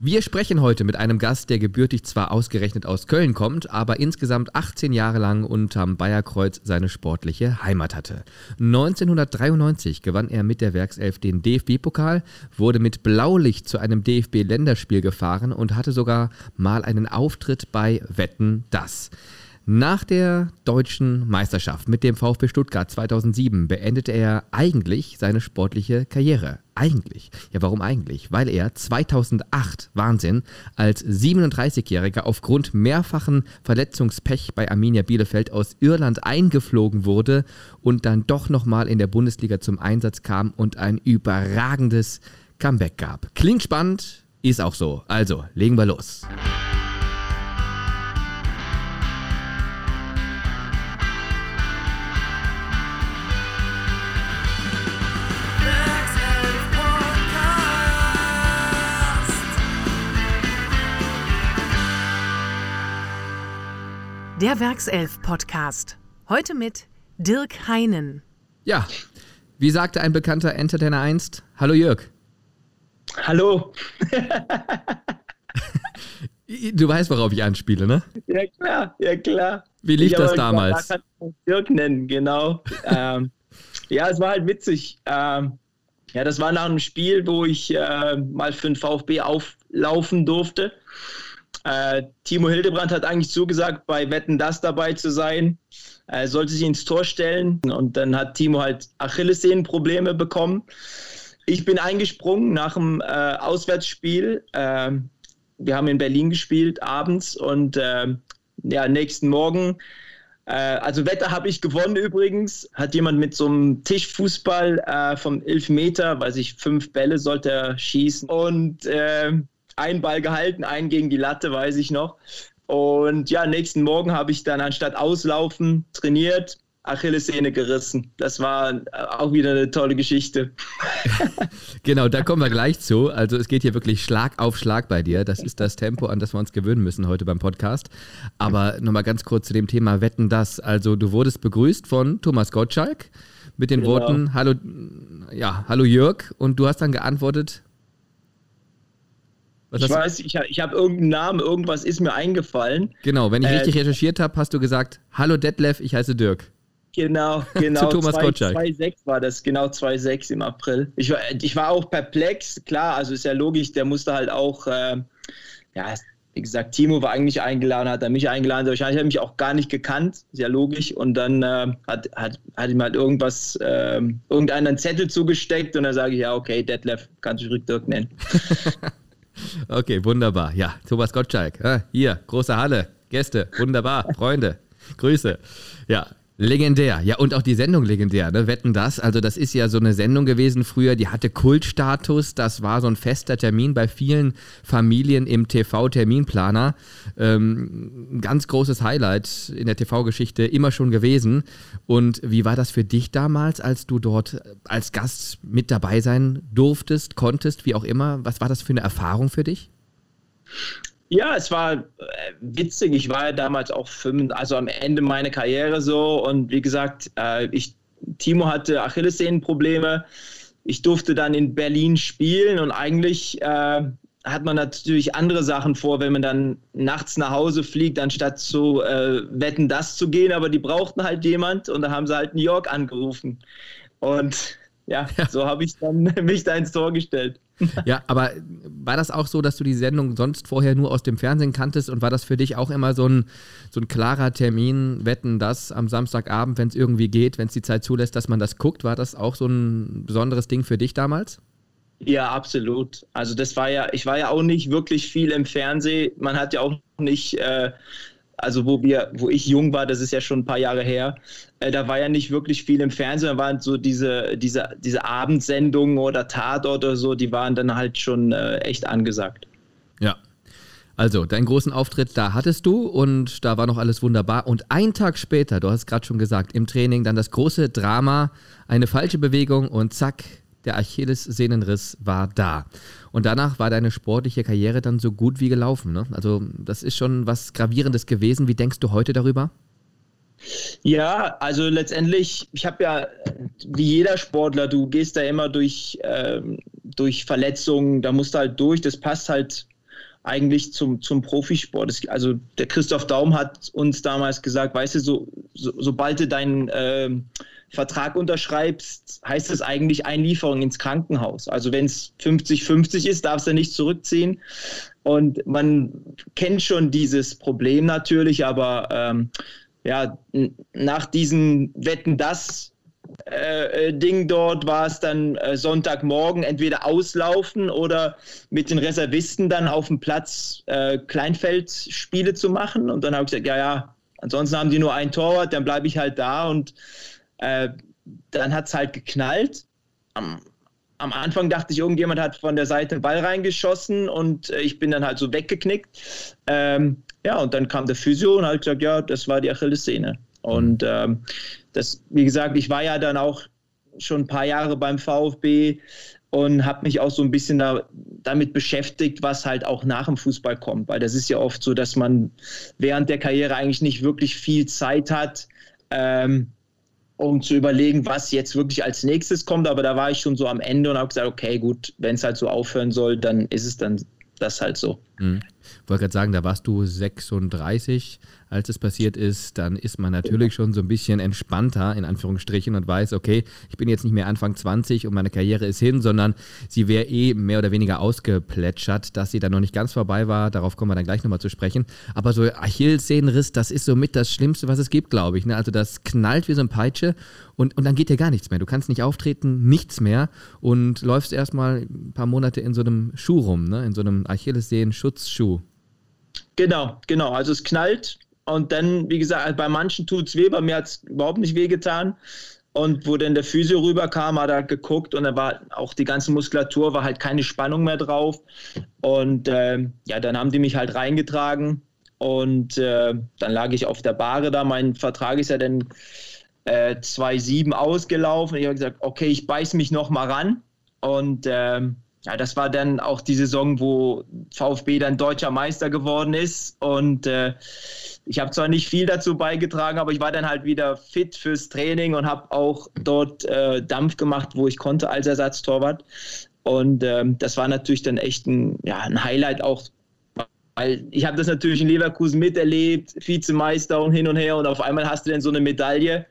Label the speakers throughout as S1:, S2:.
S1: Wir sprechen heute mit einem Gast, der gebürtig zwar ausgerechnet aus Köln kommt, aber insgesamt 18 Jahre lang unterm Bayerkreuz seine sportliche Heimat hatte. 1993 gewann er mit der Werkself den DFB-Pokal, wurde mit Blaulicht zu einem DFB-Länderspiel gefahren und hatte sogar mal einen Auftritt bei Wetten das. Nach der deutschen Meisterschaft mit dem VfB Stuttgart 2007 beendete er eigentlich seine sportliche Karriere. Eigentlich. Ja, warum eigentlich? Weil er 2008, Wahnsinn, als 37-Jähriger aufgrund mehrfachen Verletzungspech bei Arminia Bielefeld aus Irland eingeflogen wurde und dann doch nochmal in der Bundesliga zum Einsatz kam und ein überragendes Comeback gab. Klingt spannend, ist auch so. Also, legen wir los.
S2: Der Werkself-Podcast. Heute mit Dirk Heinen.
S1: Ja, wie sagte ein bekannter Entertainer einst? Hallo Jörg.
S3: Hallo.
S1: du weißt, worauf ich anspiele, ne?
S3: Ja, klar, ja, klar.
S1: Wie lief ich das damals?
S3: Gesagt, kann Dirk nennen, genau. ähm, ja, es war halt witzig. Ähm, ja, das war nach einem Spiel, wo ich äh, mal für den VfB auflaufen durfte. Äh, Timo Hildebrand hat eigentlich zugesagt, bei Wetten das dabei zu sein. Er sollte sich ins Tor stellen und dann hat Timo halt Achillessehnenprobleme bekommen. Ich bin eingesprungen nach dem äh, Auswärtsspiel. Äh, wir haben in Berlin gespielt abends und äh, ja, nächsten Morgen äh, also Wetter habe ich gewonnen übrigens. Hat jemand mit so einem Tischfußball äh, vom 11 Meter, weiß ich, fünf Bälle sollte er schießen. Und äh, einen Ball gehalten, einen gegen die Latte, weiß ich noch. Und ja, nächsten Morgen habe ich dann anstatt auslaufen trainiert, Achillessehne gerissen. Das war äh, auch wieder eine tolle Geschichte.
S1: genau, da kommen wir gleich zu. Also es geht hier wirklich Schlag auf Schlag bei dir. Das ist das Tempo, an das wir uns gewöhnen müssen heute beim Podcast. Aber nochmal ganz kurz zu dem Thema Wetten das. Also du wurdest begrüßt von Thomas Gottschalk mit den genau. Worten Hallo, ja, hallo Jörg. Und du hast dann geantwortet,
S3: was ich weiß, ich, ich habe irgendeinen Namen, irgendwas ist mir eingefallen.
S1: Genau, wenn ich äh, richtig recherchiert habe, hast du gesagt, hallo Detlef, ich heiße Dirk.
S3: Genau, genau. Zu Thomas Gottschalk. 2,6 war das, genau 2,6 im April. Ich war, ich war auch perplex, klar, also ist ja logisch, der musste halt auch, äh, ja, wie gesagt, Timo war eigentlich eingeladen, hat er mich eingeladen, wahrscheinlich hat er mich auch gar nicht gekannt, ist ja logisch. Und dann äh, hat, hat, hat ihm halt irgendwas, äh, irgendeinen Zettel zugesteckt und dann sage ich, ja, okay, Detlef, kannst du ruhig Dirk nennen.
S1: Okay, wunderbar. Ja, Thomas Gottschalk. Hier, große Halle, Gäste, wunderbar, Freunde, Grüße. Ja, Legendär, ja, und auch die Sendung legendär, ne? Wetten das? Also, das ist ja so eine Sendung gewesen früher, die hatte Kultstatus. Das war so ein fester Termin bei vielen Familien im TV-Terminplaner. Ähm, ein ganz großes Highlight in der TV-Geschichte immer schon gewesen. Und wie war das für dich damals, als du dort als Gast mit dabei sein durftest, konntest, wie auch immer? Was war das für eine Erfahrung für dich?
S3: Ja, es war äh, witzig. Ich war ja damals auch fünf, also am Ende meiner Karriere so. Und wie gesagt, äh, ich, Timo hatte Achillessehnenprobleme. Ich durfte dann in Berlin spielen und eigentlich äh, hat man natürlich andere Sachen vor, wenn man dann nachts nach Hause fliegt, anstatt zu äh, wetten, das zu gehen. Aber die brauchten halt jemand und da haben sie halt New York angerufen. Und ja, ja. so habe ich dann mich da ins Tor gestellt.
S1: Ja, aber war das auch so, dass du die Sendung sonst vorher nur aus dem Fernsehen kanntest und war das für dich auch immer so ein, so ein klarer Termin, wetten das am Samstagabend, wenn es irgendwie geht, wenn es die Zeit zulässt, dass man das guckt? War das auch so ein besonderes Ding für dich damals?
S3: Ja, absolut. Also das war ja, ich war ja auch nicht wirklich viel im Fernsehen. Man hat ja auch nicht äh, also wo wir, wo ich jung war, das ist ja schon ein paar Jahre her, äh, da war ja nicht wirklich viel im Fernsehen, da waren so diese, diese, diese Abendsendungen oder Tatort oder so, die waren dann halt schon äh, echt angesagt.
S1: Ja. Also, deinen großen Auftritt, da hattest du und da war noch alles wunderbar. Und einen Tag später, du hast gerade schon gesagt, im Training dann das große Drama, eine falsche Bewegung und zack, der Achillessehnenriss war da. Und danach war deine sportliche Karriere dann so gut wie gelaufen. Ne? Also das ist schon was Gravierendes gewesen. Wie denkst du heute darüber?
S3: Ja, also letztendlich, ich habe ja, wie jeder Sportler, du gehst da immer durch, äh, durch Verletzungen, da musst du halt durch, das passt halt eigentlich zum, zum Profisport. Es, also der Christoph Daum hat uns damals gesagt, weißt du, so, so sobald du deinen äh, Vertrag unterschreibst, heißt es eigentlich Einlieferung ins Krankenhaus. Also wenn es 50-50 ist, darfst du nicht zurückziehen. Und man kennt schon dieses Problem natürlich, aber ähm, ja, nach diesen Wetten das äh, Ding dort war es dann äh, Sonntagmorgen entweder auslaufen oder mit den Reservisten dann auf dem Platz äh, Kleinfeldspiele zu machen. Und dann habe ich gesagt, ja, ja, ansonsten haben die nur ein Torwart, dann bleibe ich halt da. Und äh, dann hat es halt geknallt. Am, am, Anfang dachte ich, irgendjemand hat von der Seite einen Ball reingeschossen und äh, ich bin dann halt so weggeknickt. Ähm, ja, und dann kam der Physio und hat gesagt, ja, das war die Achillessehne. Und ähm, das, wie gesagt, ich war ja dann auch schon ein paar Jahre beim VfB und habe mich auch so ein bisschen da, damit beschäftigt, was halt auch nach dem Fußball kommt. Weil das ist ja oft so, dass man während der Karriere eigentlich nicht wirklich viel Zeit hat, ähm, um zu überlegen, was jetzt wirklich als nächstes kommt. Aber da war ich schon so am Ende und habe gesagt, okay, gut, wenn es halt so aufhören soll, dann ist es dann das halt so.
S1: Mhm. Ich wollte gerade sagen, da warst du 36, als es passiert ist, dann ist man natürlich schon so ein bisschen entspannter, in Anführungsstrichen, und weiß, okay, ich bin jetzt nicht mehr Anfang 20 und meine Karriere ist hin, sondern sie wäre eh mehr oder weniger ausgeplätschert, dass sie dann noch nicht ganz vorbei war. Darauf kommen wir dann gleich nochmal zu sprechen. Aber so Achillessehnenriss, das ist somit das Schlimmste, was es gibt, glaube ich. Ne? Also das knallt wie so ein Peitsche und, und dann geht dir gar nichts mehr. Du kannst nicht auftreten, nichts mehr und läufst erstmal ein paar Monate in so einem Schuh rum, ne? in so einem Achillessehnenschutzschuh.
S3: Genau, genau. Also es knallt und dann, wie gesagt, bei manchen tut es weh, bei mir hat es überhaupt nicht weh getan. Und wo dann der Physio rüberkam, hat er geguckt und da war auch die ganze Muskulatur, war halt keine Spannung mehr drauf. Und äh, ja, dann haben die mich halt reingetragen und äh, dann lag ich auf der Bahre da. Mein Vertrag ist ja dann äh, 2,7 ausgelaufen. Ich habe gesagt, okay, ich beiß mich noch mal ran. Und ähm, ja, das war dann auch die Saison, wo VfB dann deutscher Meister geworden ist. Und äh, ich habe zwar nicht viel dazu beigetragen, aber ich war dann halt wieder fit fürs Training und habe auch dort äh, Dampf gemacht, wo ich konnte als Ersatztorwart. Und ähm, das war natürlich dann echt ein, ja, ein Highlight auch, weil ich habe das natürlich in Leverkusen miterlebt, Vizemeister und hin und her und auf einmal hast du dann so eine Medaille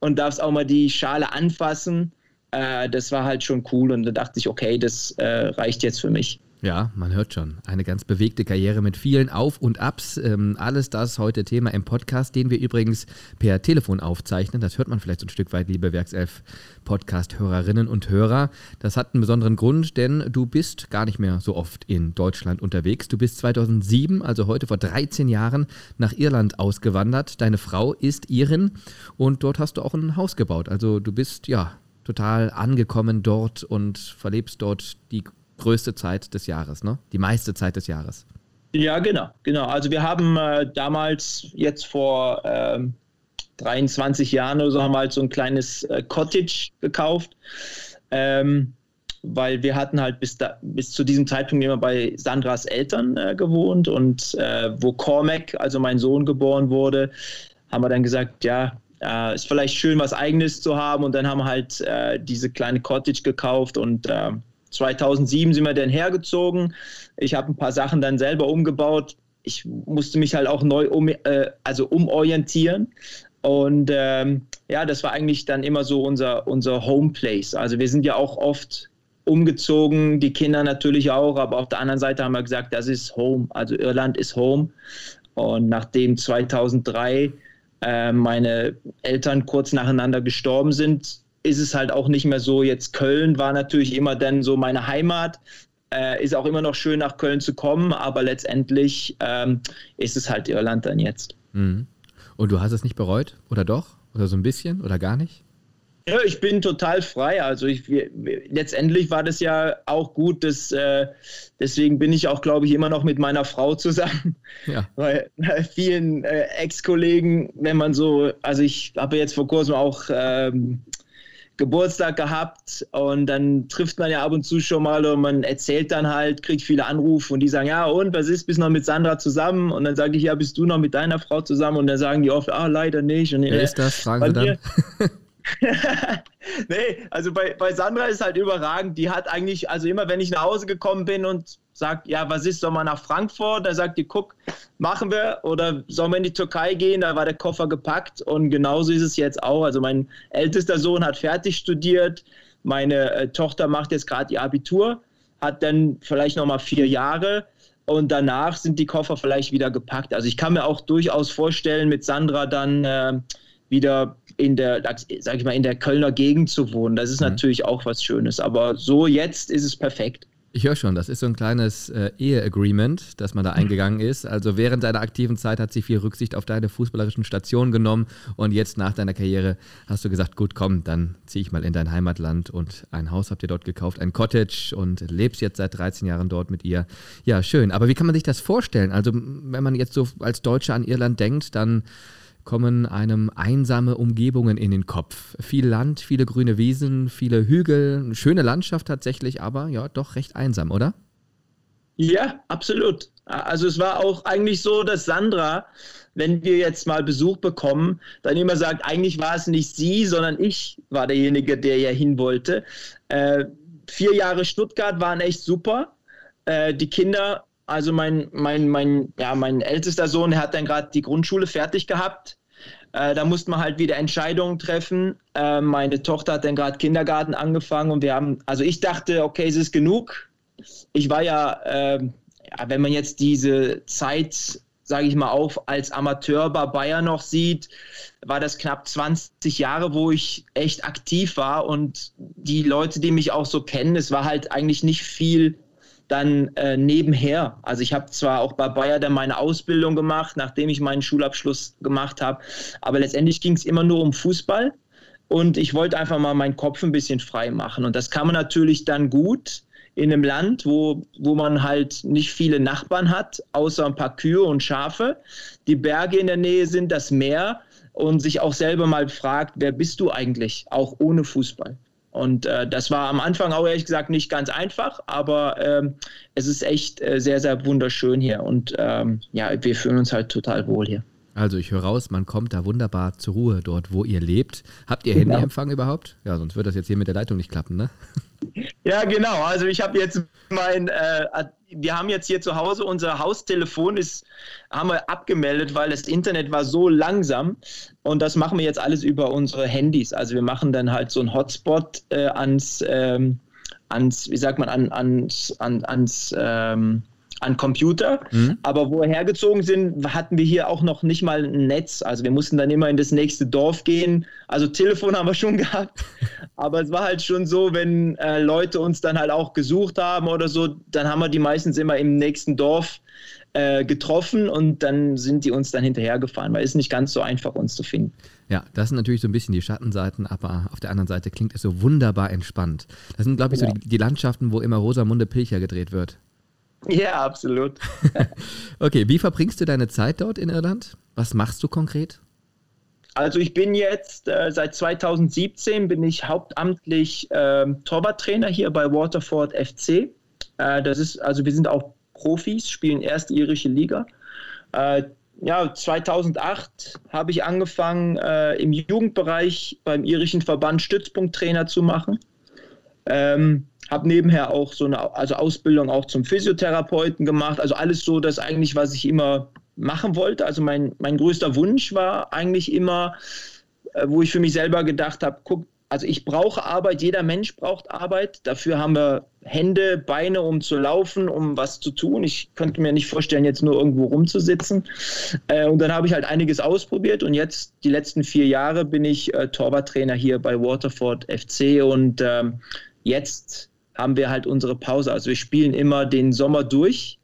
S3: und darfst auch mal die Schale anfassen äh, das war halt schon cool und da dachte ich, okay, das äh, reicht jetzt für mich.
S1: Ja, man hört schon. Eine ganz bewegte Karriere mit vielen Auf- und Abs. Ähm, alles das heute Thema im Podcast, den wir übrigens per Telefon aufzeichnen. Das hört man vielleicht so ein Stück weit, liebe Werkself-Podcast-Hörerinnen und Hörer. Das hat einen besonderen Grund, denn du bist gar nicht mehr so oft in Deutschland unterwegs. Du bist 2007, also heute vor 13 Jahren, nach Irland ausgewandert. Deine Frau ist Irin und dort hast du auch ein Haus gebaut. Also du bist, ja, total angekommen dort und verlebst dort die größte Zeit des Jahres, ne? Die meiste Zeit des Jahres.
S3: Ja, genau, genau. Also wir haben äh, damals jetzt vor ähm, 23 Jahren oder so haben wir halt so ein kleines äh, Cottage gekauft. Ähm, weil wir hatten halt bis, da, bis zu diesem Zeitpunkt immer bei Sandras Eltern äh, gewohnt und äh, wo Cormac, also mein Sohn, geboren wurde, haben wir dann gesagt, ja, äh, ist vielleicht schön, was Eigenes zu haben. Und dann haben wir halt äh, diese kleine Cottage gekauft und äh, 2007 sind wir dann hergezogen. Ich habe ein paar Sachen dann selber umgebaut. Ich musste mich halt auch neu um, äh, also umorientieren. Und ähm, ja, das war eigentlich dann immer so unser, unser Home Place. Also wir sind ja auch oft umgezogen, die Kinder natürlich auch, aber auf der anderen Seite haben wir gesagt, das ist Home. Also Irland ist Home. Und nachdem 2003 äh, meine Eltern kurz nacheinander gestorben sind, ist es halt auch nicht mehr so. Jetzt Köln war natürlich immer dann so meine Heimat. Äh, ist auch immer noch schön, nach Köln zu kommen, aber letztendlich ähm, ist es halt Irland dann jetzt.
S1: Mhm. Und du hast es nicht bereut? Oder doch? Oder so ein bisschen? Oder gar nicht?
S3: Ja, ich bin total frei. Also ich, wir, letztendlich war das ja auch gut, dass, äh, deswegen bin ich auch, glaube ich, immer noch mit meiner Frau zusammen. Ja. Weil äh, vielen äh, Ex-Kollegen, wenn man so, also ich habe jetzt vor kurzem auch ähm, Geburtstag gehabt und dann trifft man ja ab und zu schon mal und man erzählt dann halt, kriegt viele Anrufe und die sagen, ja und, was ist, bist du noch mit Sandra zusammen? Und dann sage ich, ja, bist du noch mit deiner Frau zusammen? Und dann sagen die oft, ah, leider nicht. Und,
S1: Wer ist das? Fragen sie dann.
S3: nee, also bei, bei Sandra ist halt überragend. Die hat eigentlich, also immer wenn ich nach Hause gekommen bin und sagt, ja, was ist, soll man nach Frankfurt? Da sagt die, guck, machen wir. Oder sollen wir in die Türkei gehen? Da war der Koffer gepackt. Und genauso ist es jetzt auch. Also mein ältester Sohn hat fertig studiert. Meine äh, Tochter macht jetzt gerade ihr Abitur, hat dann vielleicht noch mal vier Jahre. Und danach sind die Koffer vielleicht wieder gepackt. Also ich kann mir auch durchaus vorstellen, mit Sandra dann äh, wieder in der, sag ich mal, in der Kölner Gegend zu wohnen. Das ist mhm. natürlich auch was Schönes. Aber so jetzt ist es perfekt.
S1: Ich höre schon, das ist so ein kleines äh, Ehe-Agreement, das man da eingegangen ist. Also während deiner aktiven Zeit hat sie viel Rücksicht auf deine fußballerischen Stationen genommen und jetzt nach deiner Karriere hast du gesagt, gut, komm, dann ziehe ich mal in dein Heimatland und ein Haus habt ihr dort gekauft, ein Cottage und lebst jetzt seit 13 Jahren dort mit ihr. Ja, schön. Aber wie kann man sich das vorstellen? Also wenn man jetzt so als Deutscher an Irland denkt, dann kommen einem einsame Umgebungen in den Kopf. Viel Land, viele grüne Wiesen, viele Hügel, eine schöne Landschaft tatsächlich, aber ja, doch recht einsam, oder?
S3: Ja, absolut. Also es war auch eigentlich so, dass Sandra, wenn wir jetzt mal Besuch bekommen, dann immer sagt, eigentlich war es nicht sie, sondern ich war derjenige, der ja hin wollte. Äh, vier Jahre Stuttgart waren echt super. Äh, die Kinder also mein, mein, mein, ja, mein ältester Sohn, der hat dann gerade die Grundschule fertig gehabt. Äh, da musste man halt wieder Entscheidungen treffen. Äh, meine Tochter hat dann gerade Kindergarten angefangen und wir haben, also ich dachte, okay, es ist genug. Ich war ja, äh, ja wenn man jetzt diese Zeit, sage ich mal, auch als Amateur bei Bayern noch sieht, war das knapp 20 Jahre, wo ich echt aktiv war und die Leute, die mich auch so kennen, es war halt eigentlich nicht viel dann äh, nebenher. Also ich habe zwar auch bei Bayer dann meine Ausbildung gemacht, nachdem ich meinen Schulabschluss gemacht habe, aber letztendlich ging es immer nur um Fußball und ich wollte einfach mal meinen Kopf ein bisschen frei machen und das kann man natürlich dann gut in einem Land, wo, wo man halt nicht viele Nachbarn hat, außer ein paar Kühe und Schafe, die Berge in der Nähe sind, das Meer und sich auch selber mal fragt, wer bist du eigentlich, auch ohne Fußball. Und äh, das war am Anfang auch ehrlich gesagt nicht ganz einfach, aber ähm, es ist echt äh, sehr, sehr wunderschön hier. Und ähm, ja, wir fühlen uns halt total wohl hier.
S1: Also ich höre raus, man kommt da wunderbar zur Ruhe dort, wo ihr lebt. Habt ihr genau. Handyempfang überhaupt? Ja, sonst wird das jetzt hier mit der Leitung nicht klappen, ne?
S3: Ja, genau. Also ich habe jetzt mein, äh, wir haben jetzt hier zu Hause unser Haustelefon ist, haben wir abgemeldet, weil das Internet war so langsam und das machen wir jetzt alles über unsere Handys. Also wir machen dann halt so einen Hotspot äh, ans, ähm, ans, wie sagt man, an, ans, an, ans ähm, an Computer. Mhm. Aber wo wir hergezogen sind, hatten wir hier auch noch nicht mal ein Netz. Also wir mussten dann immer in das nächste Dorf gehen. Also Telefon haben wir schon gehabt. Aber es war halt schon so, wenn äh, Leute uns dann halt auch gesucht haben oder so, dann haben wir die meistens immer im nächsten Dorf äh, getroffen und dann sind die uns dann hinterhergefahren, weil es ist nicht ganz so einfach, uns zu finden.
S1: Ja, das sind natürlich so ein bisschen die Schattenseiten, aber auf der anderen Seite klingt es so wunderbar entspannt. Das sind, glaube ich, ja. so die, die Landschaften, wo immer Rosamunde Pilcher gedreht wird.
S3: Ja, absolut.
S1: okay, wie verbringst du deine Zeit dort in Irland? Was machst du konkret?
S3: Also ich bin jetzt äh, seit 2017 bin ich hauptamtlich äh, Torwarttrainer hier bei Waterford FC. Äh, das ist also wir sind auch Profis, spielen erste irische Liga. Äh, ja, 2008 habe ich angefangen äh, im Jugendbereich beim irischen Verband Stützpunkttrainer zu machen. Ähm, habe nebenher auch so eine also Ausbildung auch zum Physiotherapeuten gemacht. Also alles so, das eigentlich, was ich immer machen wollte. Also mein, mein größter Wunsch war eigentlich immer, äh, wo ich für mich selber gedacht habe, guck, also ich brauche Arbeit, jeder Mensch braucht Arbeit. Dafür haben wir Hände, Beine, um zu laufen, um was zu tun. Ich könnte mir nicht vorstellen, jetzt nur irgendwo rumzusitzen. Äh, und dann habe ich halt einiges ausprobiert und jetzt, die letzten vier Jahre, bin ich äh, Torwarttrainer hier bei Waterford FC und ähm, jetzt haben wir halt unsere Pause. Also wir spielen immer den Sommer durch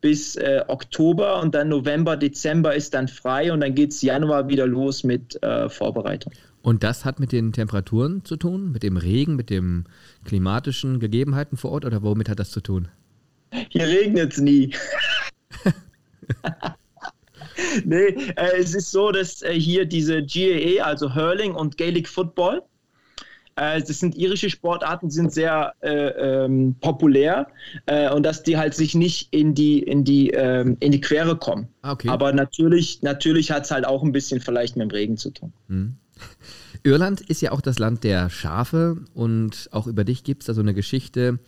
S3: bis äh, Oktober und dann November, Dezember ist dann frei und dann geht es Januar wieder los mit äh, Vorbereitung.
S1: Und das hat mit den Temperaturen zu tun, mit dem Regen, mit den klimatischen Gegebenheiten vor Ort oder womit hat das zu tun?
S3: Hier regnet es nie. nee, äh, es ist so, dass äh, hier diese GAA, also Hurling und Gaelic Football, das sind irische Sportarten, sind sehr äh, ähm, populär äh, und dass die halt sich nicht in die, in die, ähm, in die Quere kommen. Ah, okay. Aber natürlich, natürlich hat es halt auch ein bisschen vielleicht mit dem Regen zu tun.
S1: Mhm. Irland ist ja auch das Land der Schafe und auch über dich gibt es da so eine Geschichte.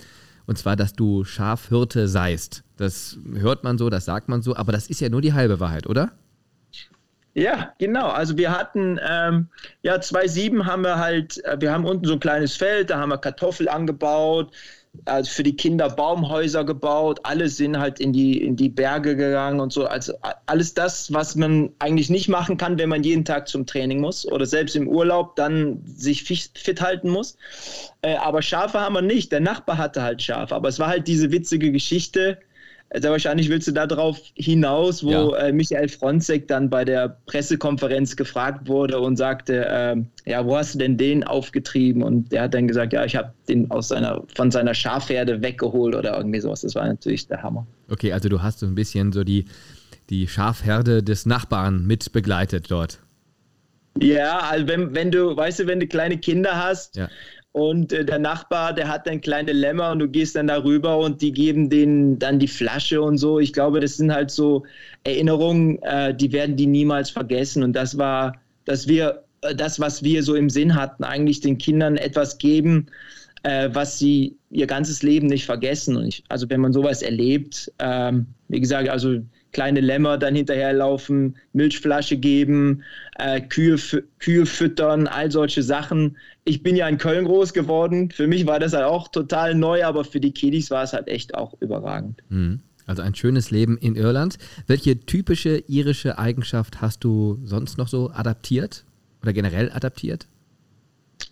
S1: Und zwar, dass du Schafhirte seist. Das hört man so, das sagt man so, aber das ist ja nur die halbe Wahrheit, oder?
S3: Ja, genau. Also wir hatten, ähm, ja, 2007 haben wir halt, äh, wir haben unten so ein kleines Feld, da haben wir Kartoffel angebaut, also für die Kinder Baumhäuser gebaut, alle sind halt in die, in die Berge gegangen und so. Also alles das, was man eigentlich nicht machen kann, wenn man jeden Tag zum Training muss oder selbst im Urlaub dann sich fit halten muss. Äh, aber Schafe haben wir nicht. Der Nachbar hatte halt Schafe. Aber es war halt diese witzige Geschichte, sehr wahrscheinlich willst du darauf hinaus, wo ja. äh, Michael Fronzek dann bei der Pressekonferenz gefragt wurde und sagte, äh, ja, wo hast du denn den aufgetrieben? Und der hat dann gesagt, ja, ich habe den aus seiner, von seiner Schafherde weggeholt oder irgendwie sowas. Das war natürlich der Hammer.
S1: Okay, also du hast so ein bisschen so die, die Schafherde des Nachbarn mit begleitet dort.
S3: Ja, also wenn, wenn du, weißt du, wenn du kleine Kinder hast, ja und äh, der Nachbar, der hat dann kleine Lämmer und du gehst dann darüber und die geben denen dann die Flasche und so. Ich glaube, das sind halt so Erinnerungen, äh, die werden die niemals vergessen. Und das war, dass wir äh, das, was wir so im Sinn hatten, eigentlich den Kindern etwas geben, was sie ihr ganzes Leben nicht vergessen. Und ich, also wenn man sowas erlebt, ähm, wie gesagt, also kleine Lämmer dann hinterherlaufen, Milchflasche geben, äh, Kühe, Kühe füttern, all solche Sachen. Ich bin ja in Köln groß geworden. Für mich war das halt auch total neu, aber für die Kiddies war es halt echt auch überragend.
S1: Mhm. Also ein schönes Leben in Irland. Welche typische irische Eigenschaft hast du sonst noch so adaptiert oder generell adaptiert?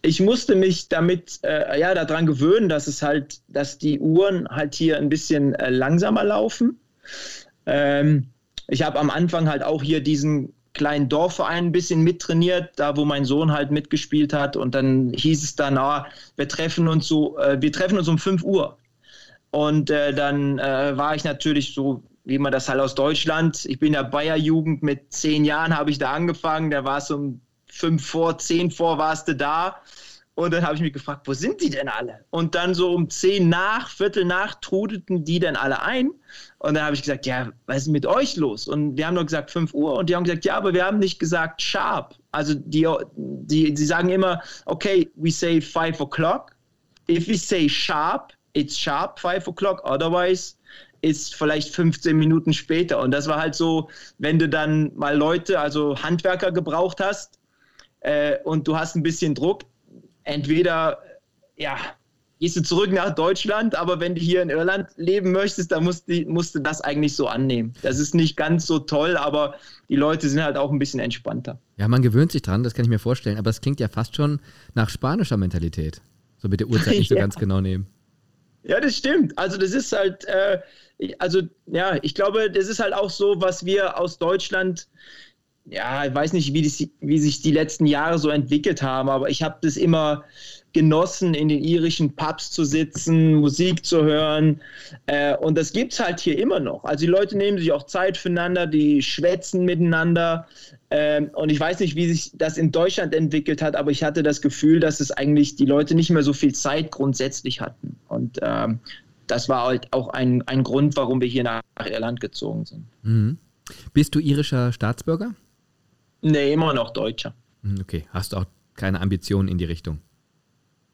S3: ich musste mich damit äh, ja daran gewöhnen, dass es halt, dass die Uhren halt hier ein bisschen äh, langsamer laufen. Ähm, ich habe am Anfang halt auch hier diesen kleinen Dorfverein ein bisschen mittrainiert, da wo mein Sohn halt mitgespielt hat. Und dann hieß es dann, ah, wir treffen uns so, äh, wir treffen uns um 5 Uhr. Und äh, dann äh, war ich natürlich so, wie man das halt aus Deutschland, ich bin ja Bayer-Jugend, mit zehn Jahren habe ich da angefangen, da war es um fünf vor, zehn vor warst du da. Und dann habe ich mich gefragt, wo sind die denn alle? Und dann so um zehn nach, Viertel nach, trudelten die dann alle ein. Und dann habe ich gesagt, ja, was ist mit euch los? Und wir haben nur gesagt 5 Uhr. Und die haben gesagt, ja, aber wir haben nicht gesagt sharp. Also die, die, die sagen immer, okay, we say 5 o'clock. If we say sharp, it's sharp 5 o'clock. Otherwise, ist vielleicht 15 Minuten später. Und das war halt so, wenn du dann mal Leute, also Handwerker gebraucht hast äh, und du hast ein bisschen Druck, entweder ja, gehst du zurück nach Deutschland, aber wenn du hier in Irland leben möchtest, dann musst du, musst du das eigentlich so annehmen. Das ist nicht ganz so toll, aber die Leute sind halt auch ein bisschen entspannter.
S1: Ja, man gewöhnt sich dran, das kann ich mir vorstellen, aber es klingt ja fast schon nach spanischer Mentalität. So mit der Uhrzeit nicht so ganz genau nehmen.
S3: Ja, das stimmt. Also das ist halt, äh, also ja, ich glaube, das ist halt auch so, was wir aus Deutschland ja, ich weiß nicht, wie, die, wie sich die letzten Jahre so entwickelt haben, aber ich habe das immer genossen, in den irischen Pubs zu sitzen, Musik zu hören. Äh, und das gibt es halt hier immer noch. Also die Leute nehmen sich auch Zeit füreinander, die schwätzen miteinander. Ähm, und ich weiß nicht, wie sich das in Deutschland entwickelt hat, aber ich hatte das Gefühl, dass es eigentlich die Leute nicht mehr so viel Zeit grundsätzlich hatten. Und ähm, das war halt auch ein, ein Grund, warum wir hier nach Irland gezogen sind.
S1: Mhm. Bist du irischer Staatsbürger?
S3: Nee, immer noch Deutscher.
S1: Hm, okay, hast du auch keine Ambitionen in die Richtung?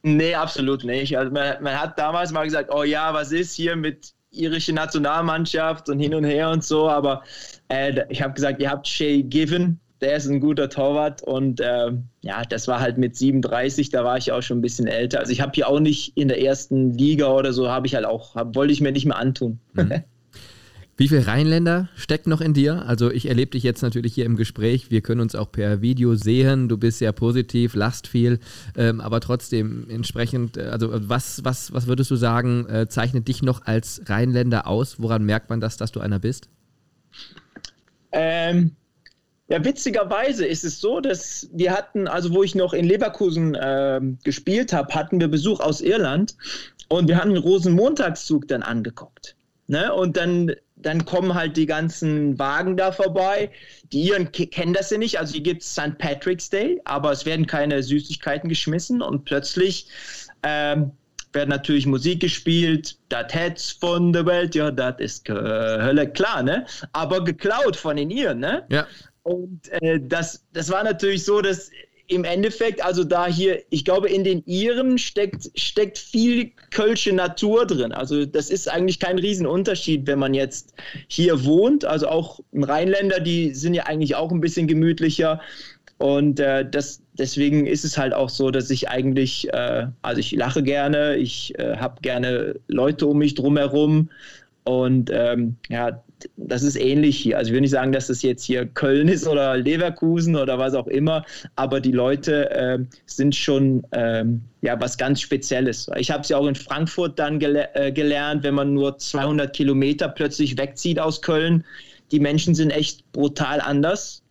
S3: Nee, absolut nicht. Also man, man, hat damals mal gesagt, oh ja, was ist hier mit irische Nationalmannschaft und hin und her und so, aber äh, ich habe gesagt, ihr habt Shay Given, der ist ein guter Torwart und äh, ja, das war halt mit 37, da war ich auch schon ein bisschen älter. Also ich habe hier auch nicht in der ersten Liga oder so, habe ich halt auch, hab, wollte ich mir nicht mehr antun. Mhm.
S1: Wie viel Rheinländer steckt noch in dir? Also ich erlebe dich jetzt natürlich hier im Gespräch. Wir können uns auch per Video sehen. Du bist sehr positiv, lachst viel, ähm, aber trotzdem entsprechend, äh, also was, was, was würdest du sagen, äh, zeichnet dich noch als Rheinländer aus? Woran merkt man das, dass du einer bist?
S3: Ähm, ja, witzigerweise ist es so, dass wir hatten, also wo ich noch in Leverkusen äh, gespielt habe, hatten wir Besuch aus Irland und wir haben den Rosenmontagszug dann angeguckt. Ne? Und dann dann kommen halt die ganzen Wagen da vorbei. Die Iren kennen das ja nicht. Also hier gibt es St. Patrick's Day, aber es werden keine Süßigkeiten geschmissen und plötzlich ähm, wird natürlich Musik gespielt. Das Herz von der Welt, ja, das ist äh, Hölle klar, ne? Aber geklaut von den Iren, ne?
S1: Ja.
S3: Und äh, das, das war natürlich so, dass im Endeffekt, also da hier, ich glaube, in den Iren steckt, steckt viel kölsche Natur drin. Also das ist eigentlich kein Riesenunterschied, wenn man jetzt hier wohnt. Also auch Rheinländer, die sind ja eigentlich auch ein bisschen gemütlicher. Und äh, das, deswegen ist es halt auch so, dass ich eigentlich, äh, also ich lache gerne, ich äh, habe gerne Leute um mich drumherum. Und ähm, ja, das ist ähnlich hier. Also ich will nicht sagen, dass das jetzt hier Köln ist oder Leverkusen oder was auch immer, aber die Leute äh, sind schon ähm, ja was ganz Spezielles. Ich habe es ja auch in Frankfurt dann gele äh, gelernt, wenn man nur 200 Kilometer plötzlich wegzieht aus Köln. Die Menschen sind echt brutal anders.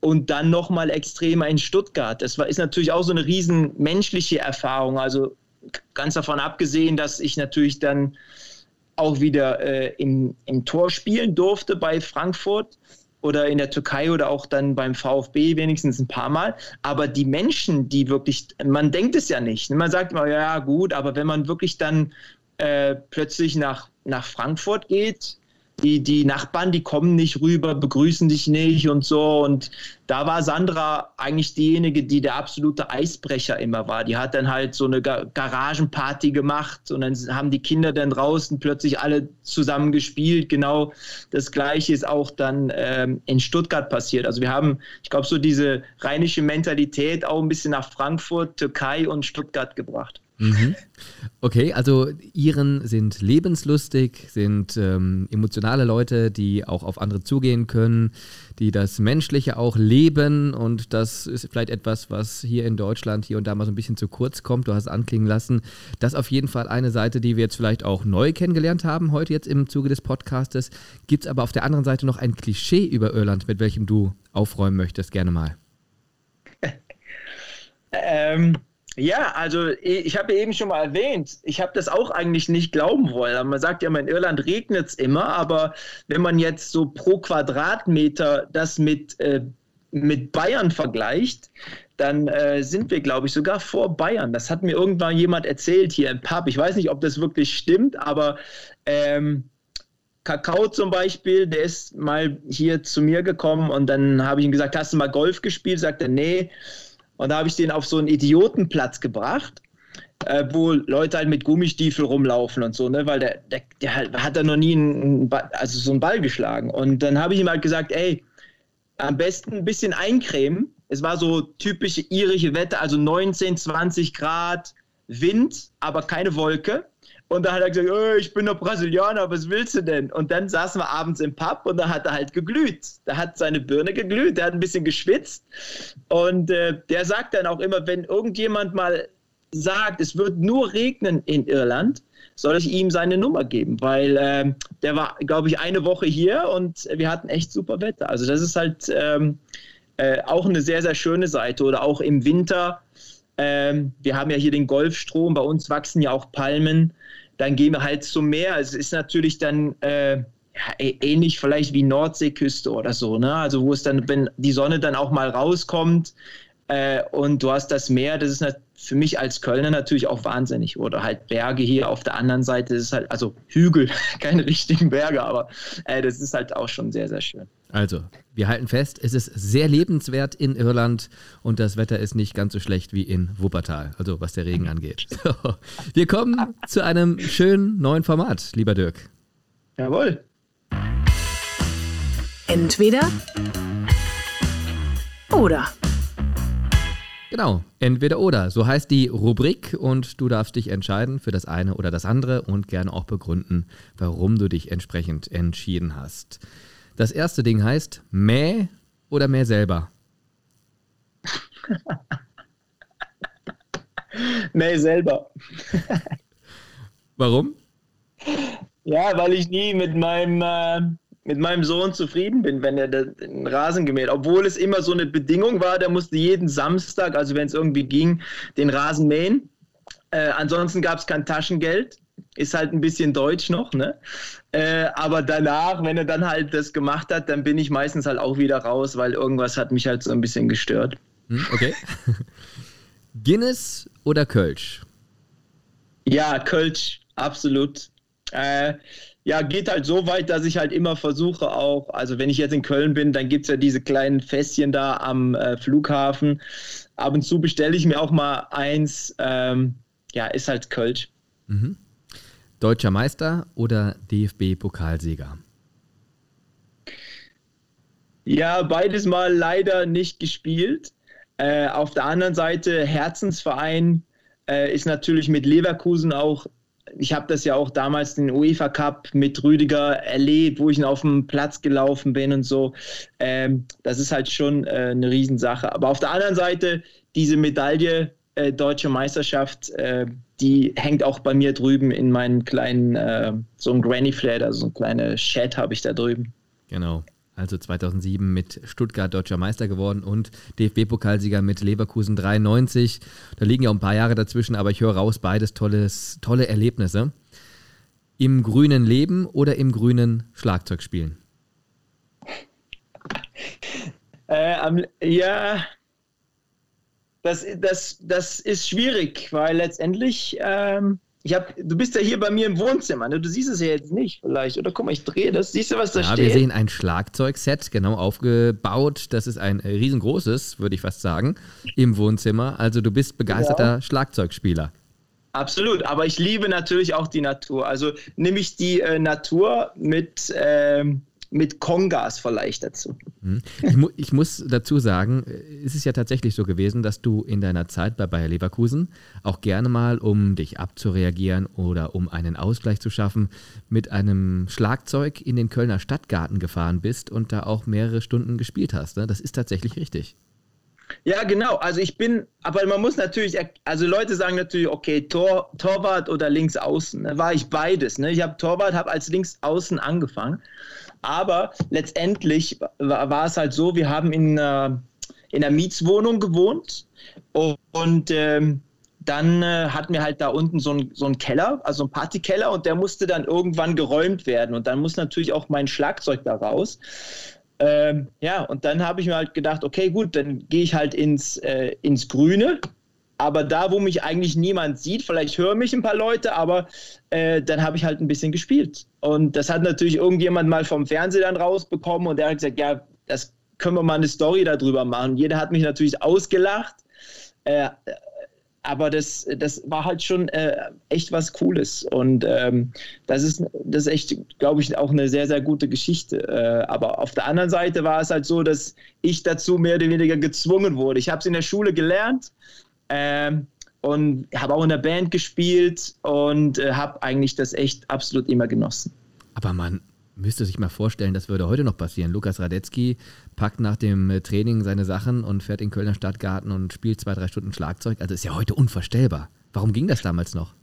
S3: Und dann nochmal extremer in Stuttgart. Das war, ist natürlich auch so eine riesen menschliche Erfahrung. Also ganz davon abgesehen, dass ich natürlich dann auch wieder äh, im, im Tor spielen durfte bei Frankfurt oder in der Türkei oder auch dann beim VfB wenigstens ein paar Mal. Aber die Menschen, die wirklich, man denkt es ja nicht. Man sagt immer, ja gut, aber wenn man wirklich dann äh, plötzlich nach, nach Frankfurt geht, die, die Nachbarn, die kommen nicht rüber, begrüßen dich nicht und so. Und da war Sandra eigentlich diejenige, die der absolute Eisbrecher immer war. Die hat dann halt so eine Garagenparty gemacht und dann haben die Kinder dann draußen plötzlich alle zusammen gespielt. Genau das Gleiche ist auch dann ähm, in Stuttgart passiert. Also wir haben, ich glaube, so diese rheinische Mentalität auch ein bisschen nach Frankfurt, Türkei und Stuttgart gebracht.
S1: Mhm. Okay, also Iren sind lebenslustig, sind ähm, emotionale Leute, die auch auf andere zugehen können, die das Menschliche auch leben und das ist vielleicht etwas, was hier in Deutschland hier und da mal so ein bisschen zu kurz kommt. Du hast anklingen lassen. Das ist auf jeden Fall eine Seite, die wir jetzt vielleicht auch neu kennengelernt haben, heute jetzt im Zuge des Podcastes. Gibt es aber auf der anderen Seite noch ein Klischee über Irland, mit welchem du aufräumen möchtest? Gerne mal.
S3: ähm ja, also ich habe eben schon mal erwähnt, ich habe das auch eigentlich nicht glauben wollen. Man sagt ja, in Irland regnet es immer, aber wenn man jetzt so pro Quadratmeter das mit, äh, mit Bayern vergleicht, dann äh, sind wir, glaube ich, sogar vor Bayern. Das hat mir irgendwann jemand erzählt hier im Pub. Ich weiß nicht, ob das wirklich stimmt, aber ähm, Kakao zum Beispiel, der ist mal hier zu mir gekommen und dann habe ich ihm gesagt, hast du mal Golf gespielt? Sagt er, nee. Und da habe ich den auf so einen Idiotenplatz gebracht, äh, wo Leute halt mit Gummistiefel rumlaufen und so, ne? weil der, der, der hat da noch nie einen Ball, also so einen Ball geschlagen. Und dann habe ich ihm halt gesagt, ey, am besten ein bisschen eincremen. Es war so typische irische Wetter, also 19, 20 Grad, Wind, aber keine Wolke. Und da hat er gesagt, oh, ich bin doch Brasilianer, was willst du denn? Und dann saßen wir abends im Pub und da hat er halt geglüht. Da hat seine Birne geglüht, der hat ein bisschen geschwitzt. Und äh, der sagt dann auch immer, wenn irgendjemand mal sagt, es wird nur regnen in Irland, soll ich ihm seine Nummer geben, weil äh, der war, glaube ich, eine Woche hier und wir hatten echt super Wetter. Also das ist halt ähm, äh, auch eine sehr, sehr schöne Seite. Oder auch im Winter, ähm, wir haben ja hier den Golfstrom, bei uns wachsen ja auch Palmen dann gehen wir halt zum Meer. Es ist natürlich dann äh, ja, ähnlich vielleicht wie Nordseeküste oder so, ne? Also wo es dann, wenn die Sonne dann auch mal rauskommt äh, und du hast das Meer, das ist für mich als Kölner natürlich auch wahnsinnig. Oder halt Berge hier auf der anderen Seite, das ist halt, also Hügel, keine richtigen Berge, aber äh, das ist halt auch schon sehr, sehr schön.
S1: Also, wir halten fest, es ist sehr lebenswert in Irland und das Wetter ist nicht ganz so schlecht wie in Wuppertal, also was der Regen angeht. So, wir kommen zu einem schönen neuen Format, lieber Dirk.
S3: Jawohl.
S2: Entweder oder.
S1: Genau, entweder oder. So heißt die Rubrik und du darfst dich entscheiden für das eine oder das andere und gerne auch begründen, warum du dich entsprechend entschieden hast. Das erste Ding heißt Mäh oder Mäh selber?
S3: Mäh selber.
S1: Warum?
S3: Ja, weil ich nie mit meinem, äh, mit meinem Sohn zufrieden bin, wenn er den Rasen gemäht. Obwohl es immer so eine Bedingung war, der musste jeden Samstag, also wenn es irgendwie ging, den Rasen mähen. Äh, ansonsten gab es kein Taschengeld ist halt ein bisschen deutsch noch, ne? Äh, aber danach, wenn er dann halt das gemacht hat, dann bin ich meistens halt auch wieder raus, weil irgendwas hat mich halt so ein bisschen gestört.
S1: Hm, okay. Guinness oder Kölsch?
S3: Ja, Kölsch, absolut. Äh, ja, geht halt so weit, dass ich halt immer versuche auch, also wenn ich jetzt in Köln bin, dann gibt es ja diese kleinen Fässchen da am äh, Flughafen. Ab und zu bestelle ich mir auch mal eins. Ähm, ja, ist halt Kölsch. Mhm.
S1: Deutscher Meister oder DFB-Pokalsieger?
S3: Ja, beides mal leider nicht gespielt. Äh, auf der anderen Seite, Herzensverein äh, ist natürlich mit Leverkusen auch ich habe das ja auch damals den UEFA Cup mit Rüdiger erlebt, wo ich auf dem Platz gelaufen bin und so. Ähm, das ist halt schon äh, eine Riesensache. Aber auf der anderen Seite, diese Medaille äh, Deutsche Meisterschaft, äh, die hängt auch bei mir drüben in meinen kleinen, äh, so ein Granny Flat, also so ein kleiner Chat habe ich da drüben.
S1: Genau also 2007 mit Stuttgart deutscher Meister geworden und DFB-Pokalsieger mit Leverkusen 93. Da liegen ja auch ein paar Jahre dazwischen, aber ich höre raus, beides tolles, tolle Erlebnisse. Im grünen Leben oder im grünen Schlagzeug spielen?
S3: Äh, ja, das, das, das ist schwierig, weil letztendlich ähm, ich hab, du bist ja hier bei mir im Wohnzimmer, ne? du siehst es ja jetzt nicht vielleicht. Oder guck mal, ich drehe das. Siehst du, was da ja, steht?
S1: Wir sehen ein Schlagzeugset, genau aufgebaut. Das ist ein riesengroßes, würde ich fast sagen, im Wohnzimmer. Also du bist begeisterter ja. Schlagzeugspieler.
S3: Absolut, aber ich liebe natürlich auch die Natur. Also nehme ich die äh, Natur mit, ähm, mit Kongas vielleicht dazu.
S1: Hm. Ich, mu ich, muss dazu sagen, es ist ja tatsächlich so gewesen, dass du in deiner Zeit bei Bayer Leverkusen auch gerne mal, um dich abzureagieren oder um einen Ausgleich zu schaffen, mit einem Schlagzeug in den Kölner Stadtgarten gefahren bist und da auch mehrere Stunden gespielt hast. Ne? Das ist tatsächlich richtig.
S3: Ja, genau. Also ich bin, aber man muss natürlich, also Leute sagen natürlich, okay, Tor, Torwart oder Linksaußen. Da war ich beides. Ne? Ich habe Torwart, habe als Linksaußen angefangen. Aber letztendlich war, es halt so, wir haben in, äh, in einer Mietswohnung gewohnt und, ähm, dann äh, hatten wir halt da unten so einen so Keller, also einen Partykeller und der musste dann irgendwann geräumt werden und dann muss natürlich auch mein Schlagzeug da raus. Ähm, ja, und dann habe ich mir halt gedacht, okay, gut, dann gehe ich halt ins, äh, ins Grüne aber da, wo mich eigentlich niemand sieht, vielleicht hören mich ein paar Leute, aber äh, dann habe ich halt ein bisschen gespielt. Und das hat natürlich irgendjemand mal vom Fernseher dann rausbekommen und der hat gesagt, ja, das können wir mal eine Story darüber machen. Jeder hat mich natürlich ausgelacht. Äh, aber das, das war halt schon äh, echt was Cooles. Und ähm, das, ist, das ist echt, glaube ich, auch eine sehr, sehr gute Geschichte. Äh, aber auf der anderen Seite war es halt so, dass ich dazu mehr oder weniger gezwungen wurde. Ich habe es in der Schule gelernt ähm, und habe auch in der Band gespielt und äh, habe eigentlich das echt absolut immer genossen.
S1: Aber man müsste sich mal vorstellen, das würde heute noch passieren. Lukas Radetzky packt nach dem äh, Training seine Sachen und fährt in Kölner Stadtgarten und spielt zwei, drei Stunden Schlagzeug. Also ist ja heute unvorstellbar. Warum ging das damals noch?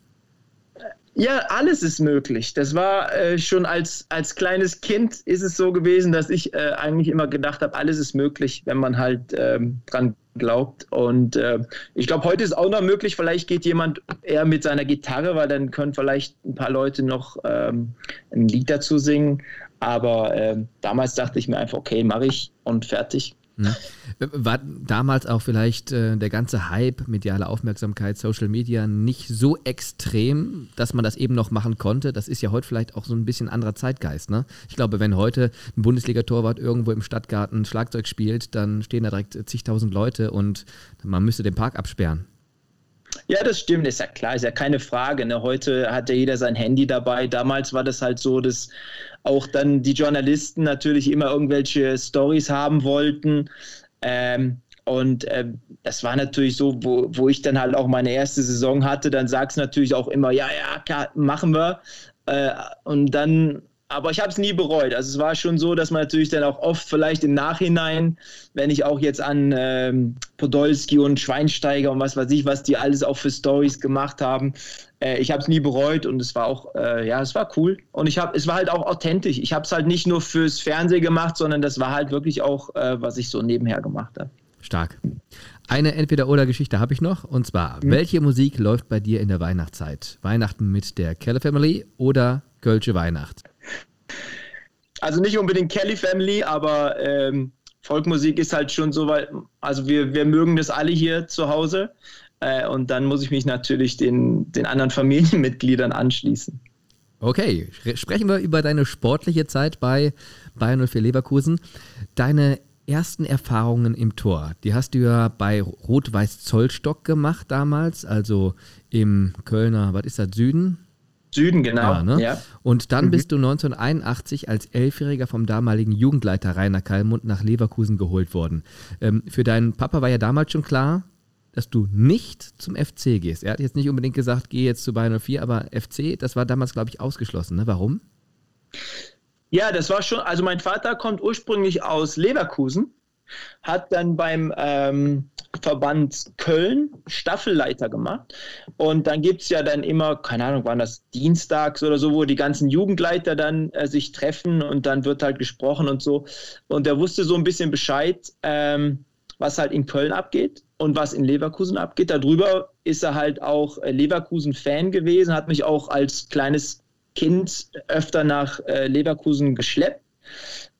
S3: Ja, alles ist möglich. Das war äh, schon als, als kleines Kind ist es so gewesen, dass ich äh, eigentlich immer gedacht habe, alles ist möglich, wenn man halt ähm, dran glaubt. Und äh, ich glaube, heute ist auch noch möglich, vielleicht geht jemand eher mit seiner Gitarre, weil dann können vielleicht ein paar Leute noch ähm, ein Lied dazu singen. Aber äh, damals dachte ich mir einfach, okay, mache ich und fertig. Hm.
S1: War damals auch vielleicht äh, der ganze Hype, mediale Aufmerksamkeit, Social Media nicht so extrem, dass man das eben noch machen konnte? Das ist ja heute vielleicht auch so ein bisschen anderer Zeitgeist. Ne? Ich glaube, wenn heute ein Bundesliga-Torwart irgendwo im Stadtgarten Schlagzeug spielt, dann stehen da direkt zigtausend Leute und man müsste den Park absperren.
S3: Ja, das stimmt, ist ja klar, ist ja keine Frage. Ne? Heute hat ja jeder sein Handy dabei. Damals war das halt so, dass auch dann die Journalisten natürlich immer irgendwelche Stories haben wollten. Ähm, und äh, das war natürlich so, wo, wo ich dann halt auch meine erste Saison hatte, dann sagst du natürlich auch immer, ja, ja, machen wir. Äh, und dann aber ich habe es nie bereut. Also es war schon so, dass man natürlich dann auch oft vielleicht im Nachhinein, wenn ich auch jetzt an ähm, Podolski und Schweinsteiger und was weiß ich, was die alles auch für Stories gemacht haben, äh, ich habe es nie bereut und es war auch, äh, ja, es war cool. Und ich habe, es war halt auch authentisch. Ich habe es halt nicht nur fürs Fernsehen gemacht, sondern das war halt wirklich auch, äh, was ich so nebenher gemacht habe.
S1: Stark. Eine Entweder-Oder-Geschichte habe ich noch. Und zwar, mhm. welche Musik läuft bei dir in der Weihnachtszeit? Weihnachten mit der Keller Family oder Kölsche Weihnacht?
S3: Also nicht unbedingt Kelly Family, aber ähm, Folkmusik ist halt schon so, weil, also wir, wir mögen das alle hier zu Hause. Äh, und dann muss ich mich natürlich den, den anderen Familienmitgliedern anschließen.
S1: Okay, sprechen wir über deine sportliche Zeit bei Bayern 04 Leverkusen. Deine ersten Erfahrungen im Tor, die hast du ja bei Rot-Weiß Zollstock gemacht damals, also im Kölner, was ist das, Süden?
S3: Süden, genau. Ja, ne?
S1: ja. Und dann mhm. bist du 1981 als Elfjähriger vom damaligen Jugendleiter Rainer Kallmund nach Leverkusen geholt worden. Ähm, für deinen Papa war ja damals schon klar, dass du nicht zum FC gehst. Er hat jetzt nicht unbedingt gesagt, geh jetzt zu Bayern 04, aber FC, das war damals, glaube ich, ausgeschlossen. Ne? Warum?
S3: Ja, das war schon, also mein Vater kommt ursprünglich aus Leverkusen, hat dann beim ähm, Verband Köln Staffelleiter gemacht. Und dann gibt es ja dann immer, keine Ahnung, waren das dienstags oder so, wo die ganzen Jugendleiter dann äh, sich treffen und dann wird halt gesprochen und so. Und er wusste so ein bisschen Bescheid, ähm, was halt in Köln abgeht und was in Leverkusen abgeht. Darüber ist er halt auch äh, Leverkusen-Fan gewesen, hat mich auch als kleines Kind öfter nach äh, Leverkusen geschleppt.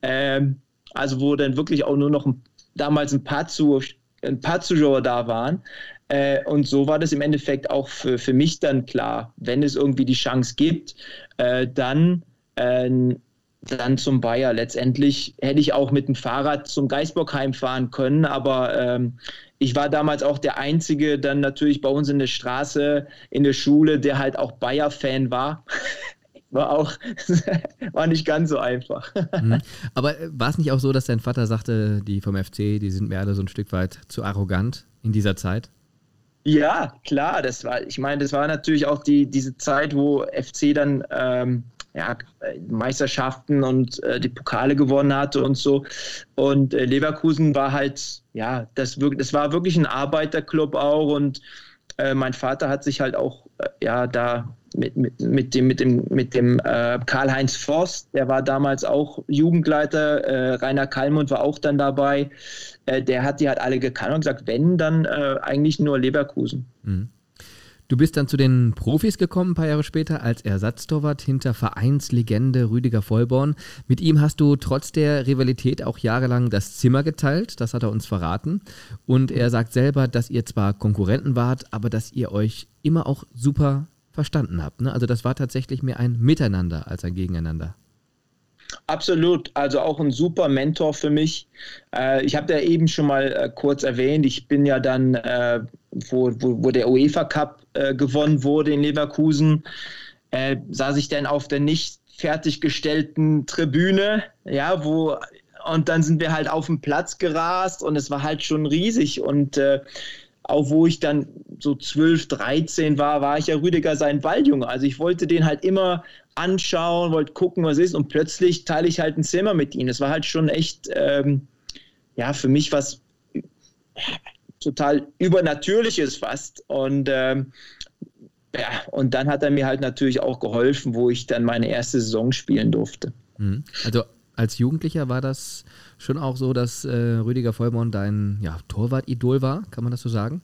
S3: Ähm, also wo dann wirklich auch nur noch ein, damals ein paar, zu, ein paar Zuschauer da waren. Äh, und so war das im Endeffekt auch für, für mich dann klar, wenn es irgendwie die Chance gibt, äh, dann äh, dann zum Bayer. Letztendlich hätte ich auch mit dem Fahrrad zum Geisbockheim fahren können, aber ähm, ich war damals auch der Einzige, dann natürlich bei uns in der Straße, in der Schule, der halt auch Bayer-Fan war. war auch, war nicht ganz so einfach.
S1: Mhm. Aber äh, war es nicht auch so, dass dein Vater sagte, die vom FC, die sind mir alle so ein Stück weit zu arrogant in dieser Zeit?
S3: Ja, klar, das war, ich meine, das war natürlich auch die, diese Zeit, wo FC dann ähm, ja, Meisterschaften und äh, die Pokale gewonnen hatte und so. Und äh, Leverkusen war halt, ja, das, das war wirklich ein Arbeiterclub auch und äh, mein Vater hat sich halt auch, äh, ja, da mit, mit, mit dem, mit dem, mit dem äh, Karl-Heinz Forst, der war damals auch Jugendleiter, äh, Rainer Kallmund war auch dann dabei, der hat die halt alle gekannt und gesagt, wenn, dann eigentlich nur Leverkusen. Mhm.
S1: Du bist dann zu den Profis gekommen, ein paar Jahre später, als Ersatztorwart hinter Vereinslegende Rüdiger Vollborn. Mit ihm hast du trotz der Rivalität auch jahrelang das Zimmer geteilt, das hat er uns verraten. Und er sagt selber, dass ihr zwar Konkurrenten wart, aber dass ihr euch immer auch super verstanden habt. Ne? Also das war tatsächlich mehr ein Miteinander als ein Gegeneinander.
S3: Absolut, also auch ein super Mentor für mich. Äh, ich habe da eben schon mal äh, kurz erwähnt, ich bin ja dann, äh, wo, wo, wo, der UEFA Cup gewonnen wurde in Leverkusen, saß ich dann auf der nicht fertiggestellten Tribüne, ja, wo und dann sind wir halt auf den Platz gerast und es war halt schon riesig und äh, auch wo ich dann so 12, 13 war, war ich ja Rüdiger sein Balljunge. Also ich wollte den halt immer anschauen, wollte gucken, was ist und plötzlich teile ich halt ein Zimmer mit ihm. Das war halt schon echt, ähm, ja, für mich was total Übernatürliches fast. Und ähm, ja, und dann hat er mir halt natürlich auch geholfen, wo ich dann meine erste Saison spielen durfte.
S1: Mhm. Also als Jugendlicher war das schon auch so, dass äh, Rüdiger Vollborn dein ja, Torwart-Idol war, kann man das so sagen?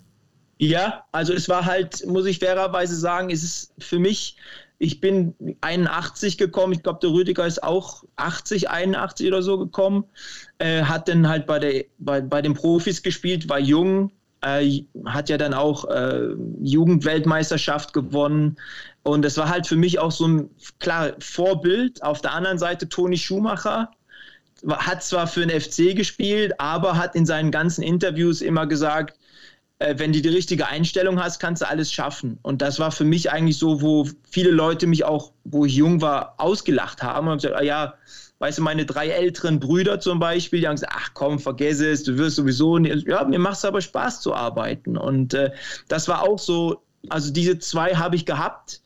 S3: Ja, also es war halt, muss ich fairerweise sagen, es ist für mich ich bin 81 gekommen, ich glaube, der Rüdiger ist auch 80, 81 oder so gekommen, äh, hat dann halt bei, der, bei, bei den Profis gespielt, war jung, äh, hat ja dann auch äh, Jugendweltmeisterschaft gewonnen. Und das war halt für mich auch so ein klar Vorbild. Auf der anderen Seite Toni Schumacher, hat zwar für den FC gespielt, aber hat in seinen ganzen Interviews immer gesagt, äh, wenn du die richtige Einstellung hast, kannst du alles schaffen. Und das war für mich eigentlich so, wo viele Leute mich auch, wo ich jung war, ausgelacht haben und gesagt, ah ja, weißt du, meine drei älteren Brüder zum Beispiel, die haben gesagt, ach komm, vergess es, du wirst sowieso nicht. Ja, mir macht es aber Spaß zu arbeiten. Und äh, das war auch so, also diese zwei habe ich gehabt.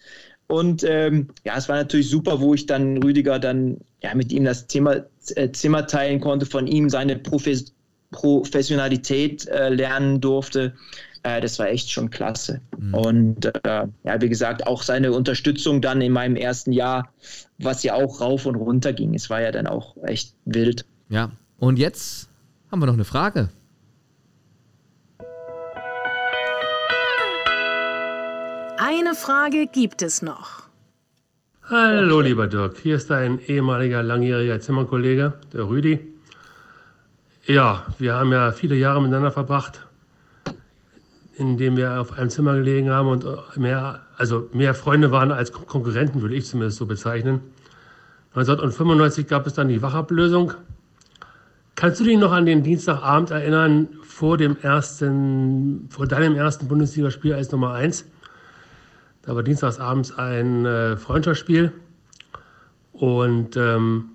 S3: Und ähm, ja, es war natürlich super, wo ich dann Rüdiger dann ja, mit ihm das Thema, Zimmer teilen konnte, von ihm seine Profes Professionalität äh, lernen durfte. Äh, das war echt schon klasse. Mhm. Und äh, ja, wie gesagt, auch seine Unterstützung dann in meinem ersten Jahr, was ja auch rauf und runter ging. Es war ja dann auch echt wild.
S1: Ja, und jetzt haben wir noch eine Frage.
S2: Eine Frage gibt es noch.
S4: Hallo, lieber Dirk. Hier ist dein ehemaliger langjähriger Zimmerkollege, der Rüdi. Ja, wir haben ja viele Jahre miteinander verbracht. in dem wir auf einem Zimmer gelegen haben und mehr, also mehr Freunde waren als Konkurrenten, würde ich zumindest so bezeichnen. 1995 gab es dann die Wachablösung. Kannst du dich noch an den Dienstagabend erinnern vor dem ersten, vor deinem ersten Bundesligaspiel als Nummer 1? Da war dienstagsabends ein äh, Freundschaftsspiel und ähm,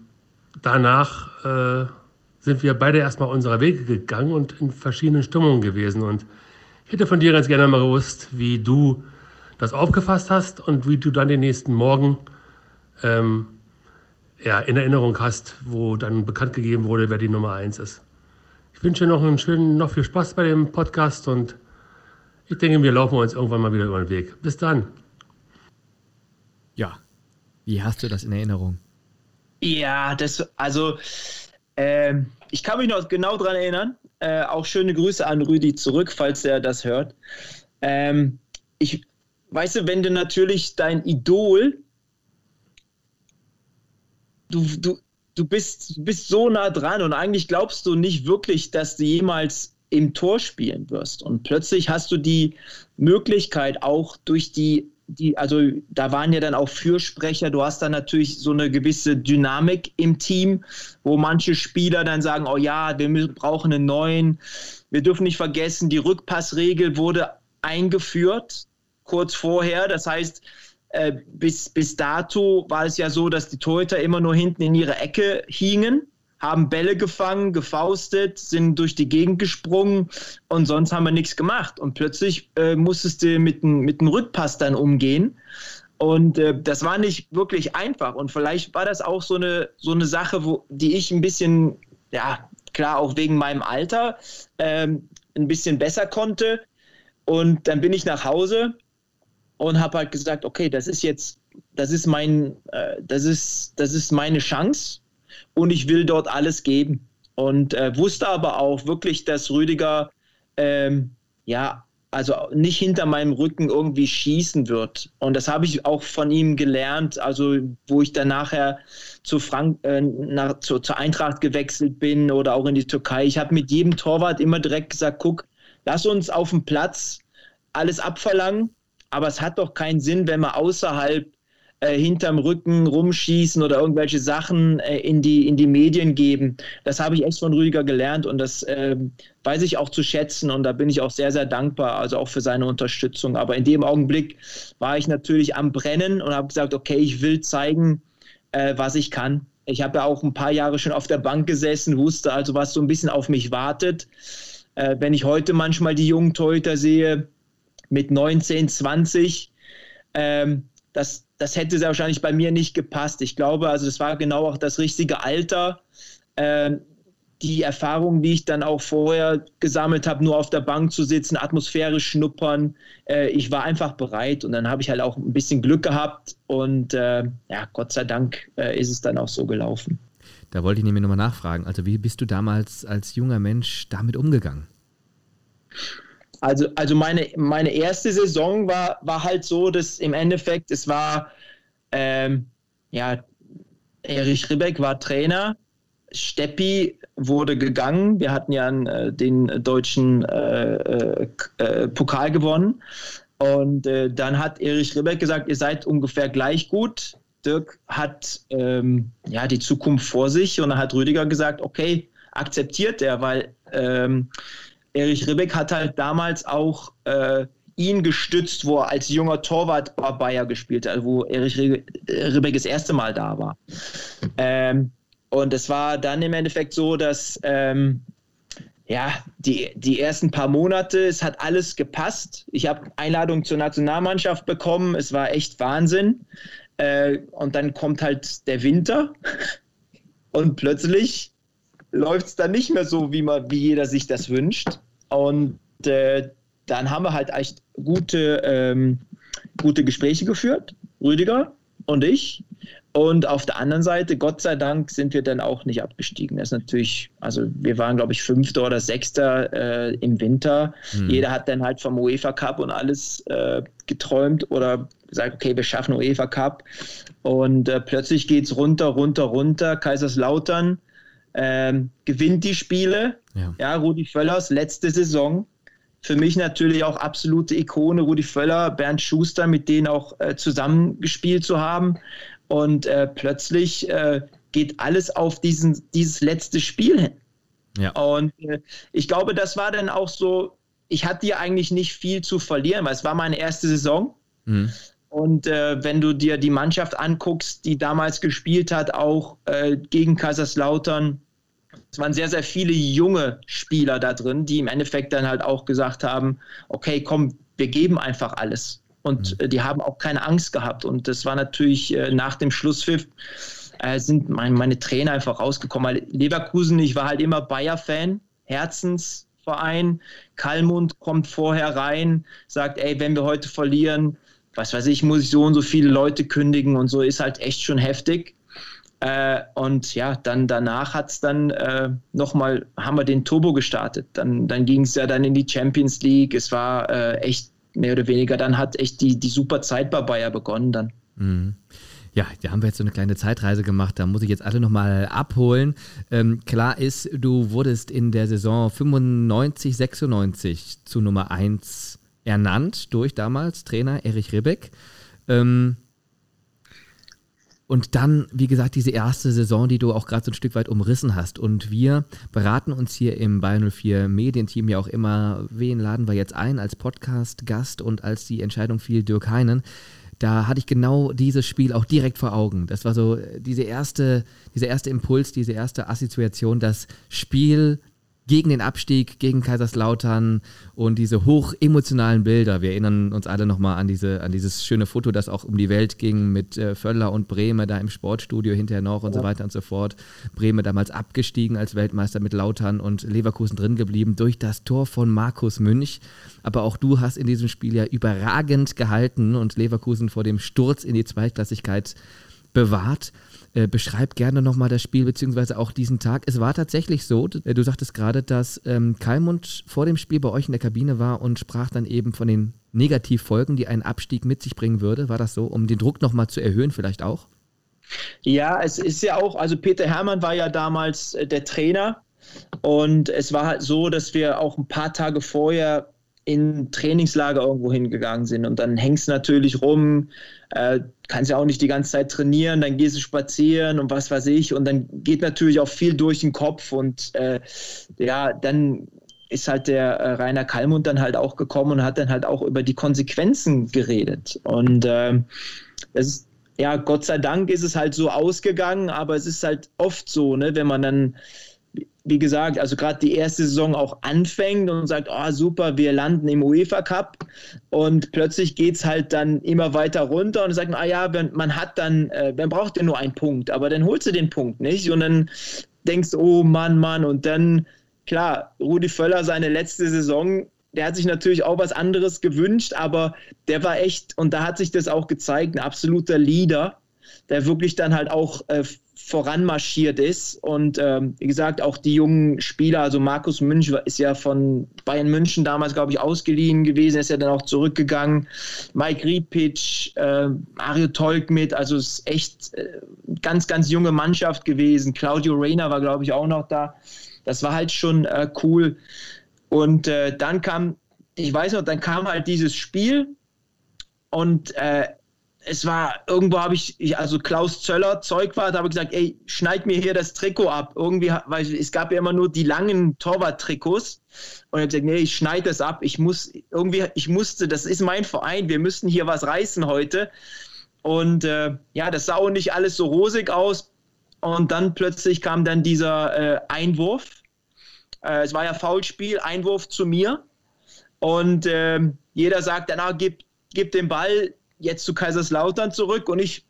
S4: danach äh, sind wir beide erstmal unserer Wege gegangen und in verschiedenen Stimmungen gewesen. Und ich hätte von dir ganz gerne mal gewusst, wie du das aufgefasst hast und wie du dann den nächsten Morgen ähm, ja, in Erinnerung hast, wo dann bekannt gegeben wurde, wer die Nummer eins ist. Ich wünsche noch einen schönen, noch viel Spaß bei dem Podcast und ich denke, wir laufen uns irgendwann mal wieder über den Weg. Bis dann.
S1: Wie hast du das in Erinnerung?
S3: Ja, das, also, äh, ich kann mich noch genau daran erinnern. Äh, auch schöne Grüße an Rüdi zurück, falls er das hört. Ähm, ich, weißt du, wenn du natürlich dein Idol du, du, du bist, bist so nah dran und eigentlich glaubst du nicht wirklich, dass du jemals im Tor spielen wirst. Und plötzlich hast du die Möglichkeit auch durch die, die, also da waren ja dann auch Fürsprecher, du hast dann natürlich so eine gewisse Dynamik im Team, wo manche Spieler dann sagen, oh ja, wir brauchen einen neuen. Wir dürfen nicht vergessen, die Rückpassregel wurde eingeführt kurz vorher. Das heißt, äh, bis, bis dato war es ja so, dass die Torhüter immer nur hinten in ihre Ecke hingen, haben Bälle gefangen, gefaustet, sind durch die Gegend gesprungen und sonst haben wir nichts gemacht. Und plötzlich äh, musstest du mit einem mit Rückpass dann umgehen. Und äh, das war nicht wirklich einfach. Und vielleicht war das auch so eine, so eine Sache, wo, die ich ein bisschen, ja, klar, auch wegen meinem Alter, ähm, ein bisschen besser konnte. Und dann bin ich nach Hause und habe halt gesagt, okay, das ist jetzt, das ist mein, äh, das ist, das ist meine Chance und ich will dort alles geben. Und äh, wusste aber auch wirklich, dass Rüdiger ähm, ja also nicht hinter meinem Rücken irgendwie schießen wird. Und das habe ich auch von ihm gelernt, also wo ich dann nachher zu Frank äh, nach, zu, zur Eintracht gewechselt bin oder auch in die Türkei. Ich habe mit jedem Torwart immer direkt gesagt, guck, lass uns auf dem Platz alles abverlangen aber es hat doch keinen Sinn, wenn wir außerhalb äh, hinterm Rücken rumschießen oder irgendwelche Sachen äh, in, die, in die Medien geben. Das habe ich echt von Rüdiger gelernt und das äh, weiß ich auch zu schätzen und da bin ich auch sehr, sehr dankbar, also auch für seine Unterstützung. Aber in dem Augenblick war ich natürlich am Brennen und habe gesagt, okay, ich will zeigen, äh, was ich kann. Ich habe ja auch ein paar Jahre schon auf der Bank gesessen, wusste also, was so ein bisschen auf mich wartet. Äh, wenn ich heute manchmal die jungen Torhüter sehe, mit 19, 20. Ähm, das, das hätte sehr wahrscheinlich bei mir nicht gepasst. Ich glaube, also das war genau auch das richtige Alter. Ähm, die Erfahrung, die ich dann auch vorher gesammelt habe, nur auf der Bank zu sitzen, Atmosphäre schnuppern. Äh, ich war einfach bereit und dann habe ich halt auch ein bisschen Glück gehabt und äh, ja, Gott sei Dank äh, ist es dann auch so gelaufen.
S1: Da wollte ich nämlich nochmal nachfragen. Also, wie bist du damals als junger Mensch damit umgegangen?
S3: Also, also meine, meine erste Saison war, war halt so, dass im Endeffekt, es war, ähm, ja, Erich Ribbeck war Trainer, Steppi wurde gegangen. Wir hatten ja äh, den deutschen äh, äh, äh, Pokal gewonnen. Und äh, dann hat Erich Ribbeck gesagt, ihr seid ungefähr gleich gut. Dirk hat ähm, ja die Zukunft vor sich und dann hat Rüdiger gesagt, okay, akzeptiert er, weil ähm, Erich Ribbeck hat halt damals auch äh, ihn gestützt, wo er als junger Torwart bei Bayer gespielt hat, wo Erich Ribbeck das erste Mal da war. Ähm, und es war dann im Endeffekt so, dass ähm, ja, die, die ersten paar Monate, es hat alles gepasst. Ich habe Einladung zur Nationalmannschaft bekommen, es war echt Wahnsinn. Äh, und dann kommt halt der Winter und plötzlich läuft es dann nicht mehr so, wie, man, wie jeder sich das wünscht. Und äh, dann haben wir halt echt gute, ähm, gute Gespräche geführt, Rüdiger und ich. Und auf der anderen Seite, Gott sei Dank, sind wir dann auch nicht abgestiegen. Das ist natürlich, also wir waren, glaube ich, Fünfter oder Sechster äh, im Winter. Hm. Jeder hat dann halt vom UEFA Cup und alles äh, geträumt oder gesagt, okay, wir schaffen UEFA Cup. Und äh, plötzlich geht es runter, runter, runter. Kaiserslautern ähm, gewinnt die Spiele. Ja. ja, Rudi Völlers, letzte Saison. für mich natürlich auch absolute Ikone, Rudi Völler, Bernd Schuster, mit denen auch äh, zusammengespielt zu haben. Und äh, plötzlich äh, geht alles auf diesen, dieses letzte Spiel hin. Ja. Und äh, ich glaube, das war dann auch so, ich hatte ja eigentlich nicht viel zu verlieren, weil es war meine erste Saison. Mhm. Und äh, wenn du dir die Mannschaft anguckst, die damals gespielt hat, auch äh, gegen Kaiserslautern, es waren sehr, sehr viele junge Spieler da drin, die im Endeffekt dann halt auch gesagt haben, okay, komm, wir geben einfach alles. Und mhm. äh, die haben auch keine Angst gehabt. Und das war natürlich äh, nach dem Schlusspfiff, äh, sind mein, meine Trainer einfach rausgekommen. Weil Leverkusen, ich war halt immer Bayer-Fan, Herzensverein. Kalmund kommt vorher rein, sagt, ey, wenn wir heute verlieren, was weiß ich, muss ich so und so viele Leute kündigen und so ist halt echt schon heftig. Äh, und ja, dann danach hat es dann äh, nochmal, haben wir den Turbo gestartet. Dann, dann ging es ja dann in die Champions League. Es war äh, echt mehr oder weniger, dann hat echt die, die super Zeit bei Bayer begonnen dann. Mhm.
S1: Ja, da haben wir jetzt so eine kleine Zeitreise gemacht. Da muss ich jetzt alle nochmal abholen. Ähm, klar ist, du wurdest in der Saison 95, 96 zu Nummer 1 ernannt durch damals Trainer Erich Ribbeck. Ähm, und dann, wie gesagt, diese erste Saison, die du auch gerade so ein Stück weit umrissen hast. Und wir beraten uns hier im Bayern 04 Medienteam ja auch immer, wen laden wir jetzt ein als Podcast-Gast und als die Entscheidung fiel, Dirk Heinen. Da hatte ich genau dieses Spiel auch direkt vor Augen. Das war so diese erste, dieser erste Impuls, diese erste Assoziation, das Spiel gegen den Abstieg, gegen Kaiserslautern und diese hoch emotionalen Bilder. Wir erinnern uns alle nochmal an, diese, an dieses schöne Foto, das auch um die Welt ging mit äh, Völler und Breme da im Sportstudio hinterher noch und ja. so weiter und so fort. Breme damals abgestiegen als Weltmeister mit Lautern und Leverkusen drin geblieben durch das Tor von Markus Münch. Aber auch du hast in diesem Spiel ja überragend gehalten und Leverkusen vor dem Sturz in die Zweitklassigkeit bewahrt. Äh, beschreib gerne nochmal das Spiel beziehungsweise auch diesen Tag. Es war tatsächlich so, äh, du sagtest gerade, dass ähm, Kalmund vor dem Spiel bei euch in der Kabine war und sprach dann eben von den Negativfolgen, die ein Abstieg mit sich bringen würde. War das so, um den Druck nochmal zu erhöhen vielleicht auch?
S3: Ja, es ist ja auch, also Peter Hermann war ja damals äh, der Trainer und es war halt so, dass wir auch ein paar Tage vorher in Trainingslager irgendwo hingegangen sind. Und dann hängst du natürlich rum, äh, kannst ja auch nicht die ganze Zeit trainieren, dann gehst du spazieren und was weiß ich. Und dann geht natürlich auch viel durch den Kopf. Und äh, ja, dann ist halt der äh, Rainer Kallmund dann halt auch gekommen und hat dann halt auch über die Konsequenzen geredet. Und äh, es ist ja, Gott sei Dank ist es halt so ausgegangen, aber es ist halt oft so, ne, wenn man dann wie gesagt, also gerade die erste Saison auch anfängt und sagt, oh super, wir landen im UEFA Cup. Und plötzlich geht es halt dann immer weiter runter und sagt, ah ja, man hat dann, äh, man braucht ja nur einen Punkt, aber dann holst du den Punkt nicht. Und dann denkst, oh Mann, Mann. Und dann, klar, Rudi Völler seine letzte Saison, der hat sich natürlich auch was anderes gewünscht, aber der war echt, und da hat sich das auch gezeigt, ein absoluter Leader, der wirklich dann halt auch äh, voranmarschiert ist. Und ähm, wie gesagt, auch die jungen Spieler, also Markus Münch ist ja von Bayern München damals, glaube ich, ausgeliehen gewesen, ist ja dann auch zurückgegangen. Mike Riepic, äh, Mario Tolk mit, also es ist echt äh, ganz, ganz junge Mannschaft gewesen. Claudio Reyna war, glaube ich, auch noch da. Das war halt schon äh, cool. Und äh, dann kam, ich weiß noch, dann kam halt dieses Spiel und äh, es war, irgendwo habe ich, also Klaus Zöller, Zeugwart, habe gesagt, ey, schneid mir hier das Trikot ab. Irgendwie, weil es gab ja immer nur die langen Torwart-Trikots. Und ich habe gesagt, nee, ich schneide das ab. Ich muss, irgendwie, ich musste, das ist mein Verein, wir müssen hier was reißen heute. Und äh, ja, das sah auch nicht alles so rosig aus. Und dann plötzlich kam dann dieser äh, Einwurf. Äh, es war ja Foulspiel, Einwurf zu mir. Und ähm, jeder sagt dann, ah, gib, gib den Ball jetzt zu Kaiserslautern zurück und ich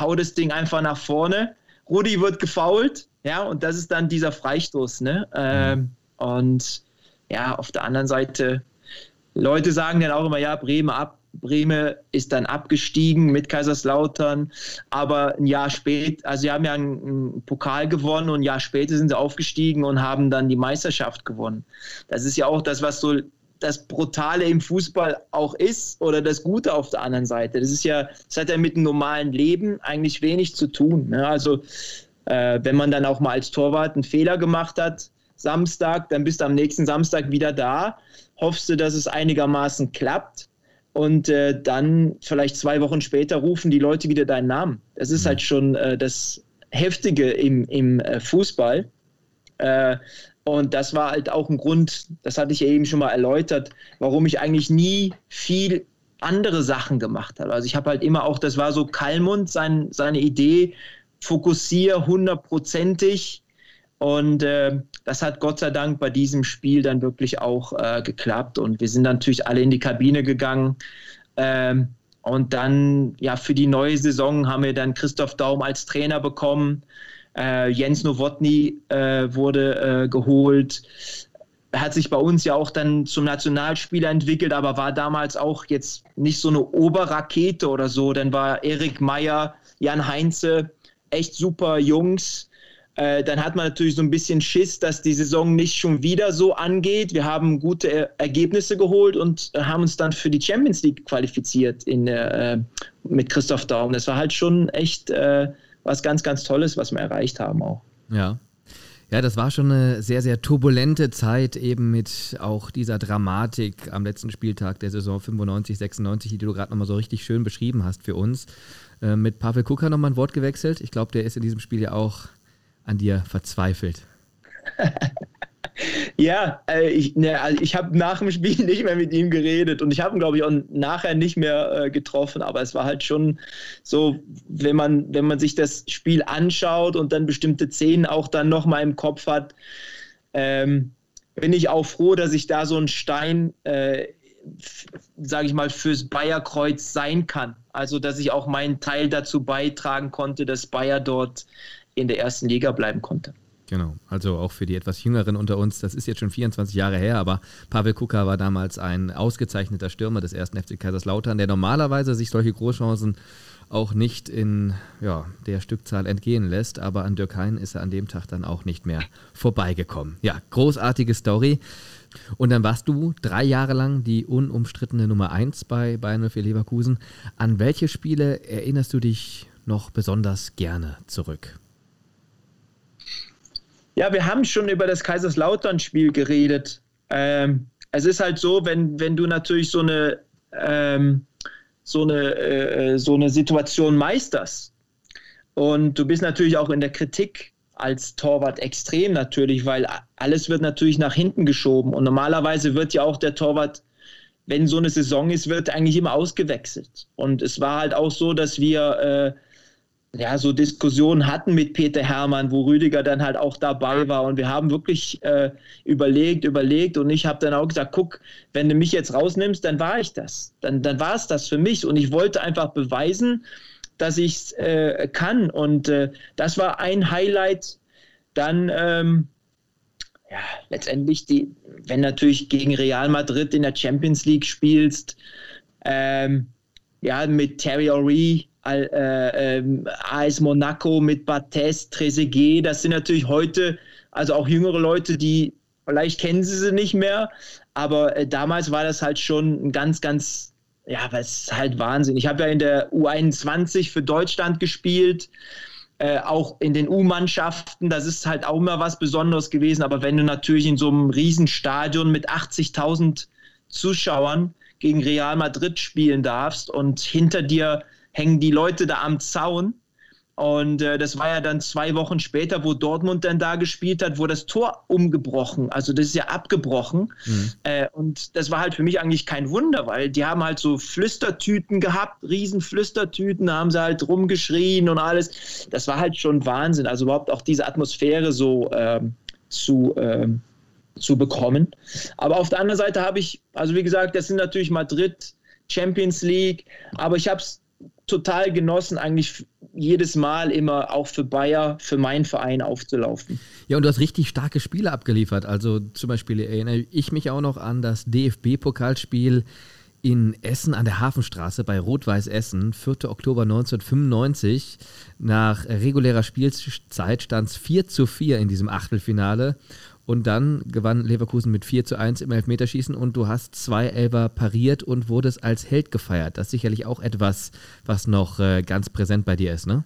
S3: hau das Ding einfach nach vorne. Rudi wird gefault, ja, und das ist dann dieser Freistoß, ne? Ähm, und ja, auf der anderen Seite, Leute sagen dann auch immer, ja, Bremen ab, Bremen ist dann abgestiegen mit Kaiserslautern, aber ein Jahr später, also sie haben ja einen, einen, Pokal gewonnen und ein Jahr später sind sie aufgestiegen und haben dann die Meisterschaft gewonnen. Das ist ja auch das, was so das Brutale im Fußball auch ist oder das Gute auf der anderen Seite. Das ist ja, das hat ja mit dem normalen Leben eigentlich wenig zu tun. Ne? Also äh, wenn man dann auch mal als Torwart einen Fehler gemacht hat, Samstag, dann bist du am nächsten Samstag wieder da, hoffst du, dass es einigermaßen klappt und äh, dann vielleicht zwei Wochen später rufen die Leute wieder deinen Namen. Das ist mhm. halt schon äh, das Heftige im, im äh, Fußball. Äh, und das war halt auch ein Grund, das hatte ich ja eben schon mal erläutert, warum ich eigentlich nie viel andere Sachen gemacht habe. Also ich habe halt immer auch, das war so Kalmund, sein, seine Idee, fokussiere hundertprozentig. Und äh, das hat Gott sei Dank bei diesem Spiel dann wirklich auch äh, geklappt. Und wir sind natürlich alle in die Kabine gegangen. Ähm, und dann, ja, für die neue Saison haben wir dann Christoph Daum als Trainer bekommen. Äh, Jens Nowotny äh, wurde äh, geholt. Hat sich bei uns ja auch dann zum Nationalspieler entwickelt, aber war damals auch jetzt nicht so eine Oberrakete oder so. Dann war Erik Meyer, Jan Heinze, echt super Jungs. Äh, dann hat man natürlich so ein bisschen Schiss, dass die Saison nicht schon wieder so angeht. Wir haben gute er Ergebnisse geholt und haben uns dann für die Champions League qualifiziert in, äh, mit Christoph Daum. Das war halt schon echt äh, was ganz, ganz Tolles, was wir erreicht haben auch.
S1: Ja. Ja, das war schon eine sehr, sehr turbulente Zeit, eben mit auch dieser Dramatik am letzten Spieltag der Saison 95, 96, die du gerade nochmal so richtig schön beschrieben hast für uns. Äh, mit Pavel Kuka nochmal ein Wort gewechselt. Ich glaube, der ist in diesem Spiel ja auch an dir verzweifelt.
S3: Ja, äh, ich, ne, also ich habe nach dem Spiel nicht mehr mit ihm geredet und ich habe ihn, glaube ich, auch nachher nicht mehr äh, getroffen. Aber es war halt schon so, wenn man, wenn man sich das Spiel anschaut und dann bestimmte Szenen auch dann nochmal im Kopf hat, ähm, bin ich auch froh, dass ich da so ein Stein, äh, sage ich mal, fürs Bayerkreuz sein kann. Also, dass ich auch meinen Teil dazu beitragen konnte, dass Bayer dort in der ersten Liga bleiben konnte.
S1: Genau, also auch für die etwas Jüngeren unter uns, das ist jetzt schon 24 Jahre her, aber Pavel Kuka war damals ein ausgezeichneter Stürmer des ersten FC Kaiserslautern, der normalerweise sich solche Großchancen auch nicht in ja, der Stückzahl entgehen lässt, aber an Dirk Hein ist er an dem Tag dann auch nicht mehr vorbeigekommen. Ja, großartige Story. Und dann warst du drei Jahre lang die unumstrittene Nummer 1 bei Bayern 04 Leverkusen. An welche Spiele erinnerst du dich noch besonders gerne zurück?
S3: Ja, wir haben schon über das Kaiserslautern-Spiel geredet. Ähm, es ist halt so, wenn, wenn du natürlich so eine, ähm, so, eine, äh, so eine Situation meisterst und du bist natürlich auch in der Kritik als Torwart extrem natürlich, weil alles wird natürlich nach hinten geschoben und normalerweise wird ja auch der Torwart, wenn so eine Saison ist, wird eigentlich immer ausgewechselt. Und es war halt auch so, dass wir äh, ja, so Diskussionen hatten mit Peter Hermann, wo Rüdiger dann halt auch dabei war. Und wir haben wirklich äh, überlegt, überlegt. Und ich habe dann auch gesagt, guck, wenn du mich jetzt rausnimmst, dann war ich das. Dann, dann war es das für mich. Und ich wollte einfach beweisen, dass ich es äh, kann. Und äh, das war ein Highlight. Dann, ähm, ja, letztendlich, die, wenn natürlich gegen Real Madrid in der Champions League spielst, ähm, ja, mit Terry O'Ree, äh, äh, AS Monaco mit Bates, Trezeguet, das sind natürlich heute, also auch jüngere Leute, die vielleicht kennen sie sie nicht mehr, aber äh, damals war das halt schon ein ganz, ganz, ja, was ist halt Wahnsinn. Ich habe ja in der U21 für Deutschland gespielt. Äh, auch in den U-Mannschaften, das ist halt auch immer was Besonderes gewesen. Aber wenn du natürlich in so einem Riesenstadion mit 80.000 Zuschauern gegen Real Madrid spielen darfst und hinter dir hängen die Leute da am Zaun. Und äh, das war ja dann zwei Wochen später, wo Dortmund dann da gespielt hat, wo das Tor umgebrochen, also das ist ja abgebrochen. Mhm. Äh, und das war halt für mich eigentlich kein Wunder, weil die haben halt so Flüstertüten gehabt, riesen Flüstertüten, da haben sie halt rumgeschrien und alles. Das war halt schon Wahnsinn, also überhaupt auch diese Atmosphäre so ähm, zu, ähm, zu bekommen. Aber auf der anderen Seite habe ich, also wie gesagt, das sind natürlich Madrid, Champions League, aber ich habe es total genossen, eigentlich jedes Mal immer auch für Bayer, für meinen Verein aufzulaufen.
S1: Ja, und du hast richtig starke Spiele abgeliefert. Also zum Beispiel erinnere ich mich auch noch an das DFB-Pokalspiel in Essen an der Hafenstraße bei Rot-Weiß Essen, 4. Oktober 1995. Nach regulärer Spielzeit stand es 4 zu 4 in diesem Achtelfinale. Und dann gewann Leverkusen mit 4 zu 1 im Elfmeterschießen und du hast zwei Elber pariert und wurdest als Held gefeiert. Das ist sicherlich auch etwas, was noch äh, ganz präsent bei dir ist, ne?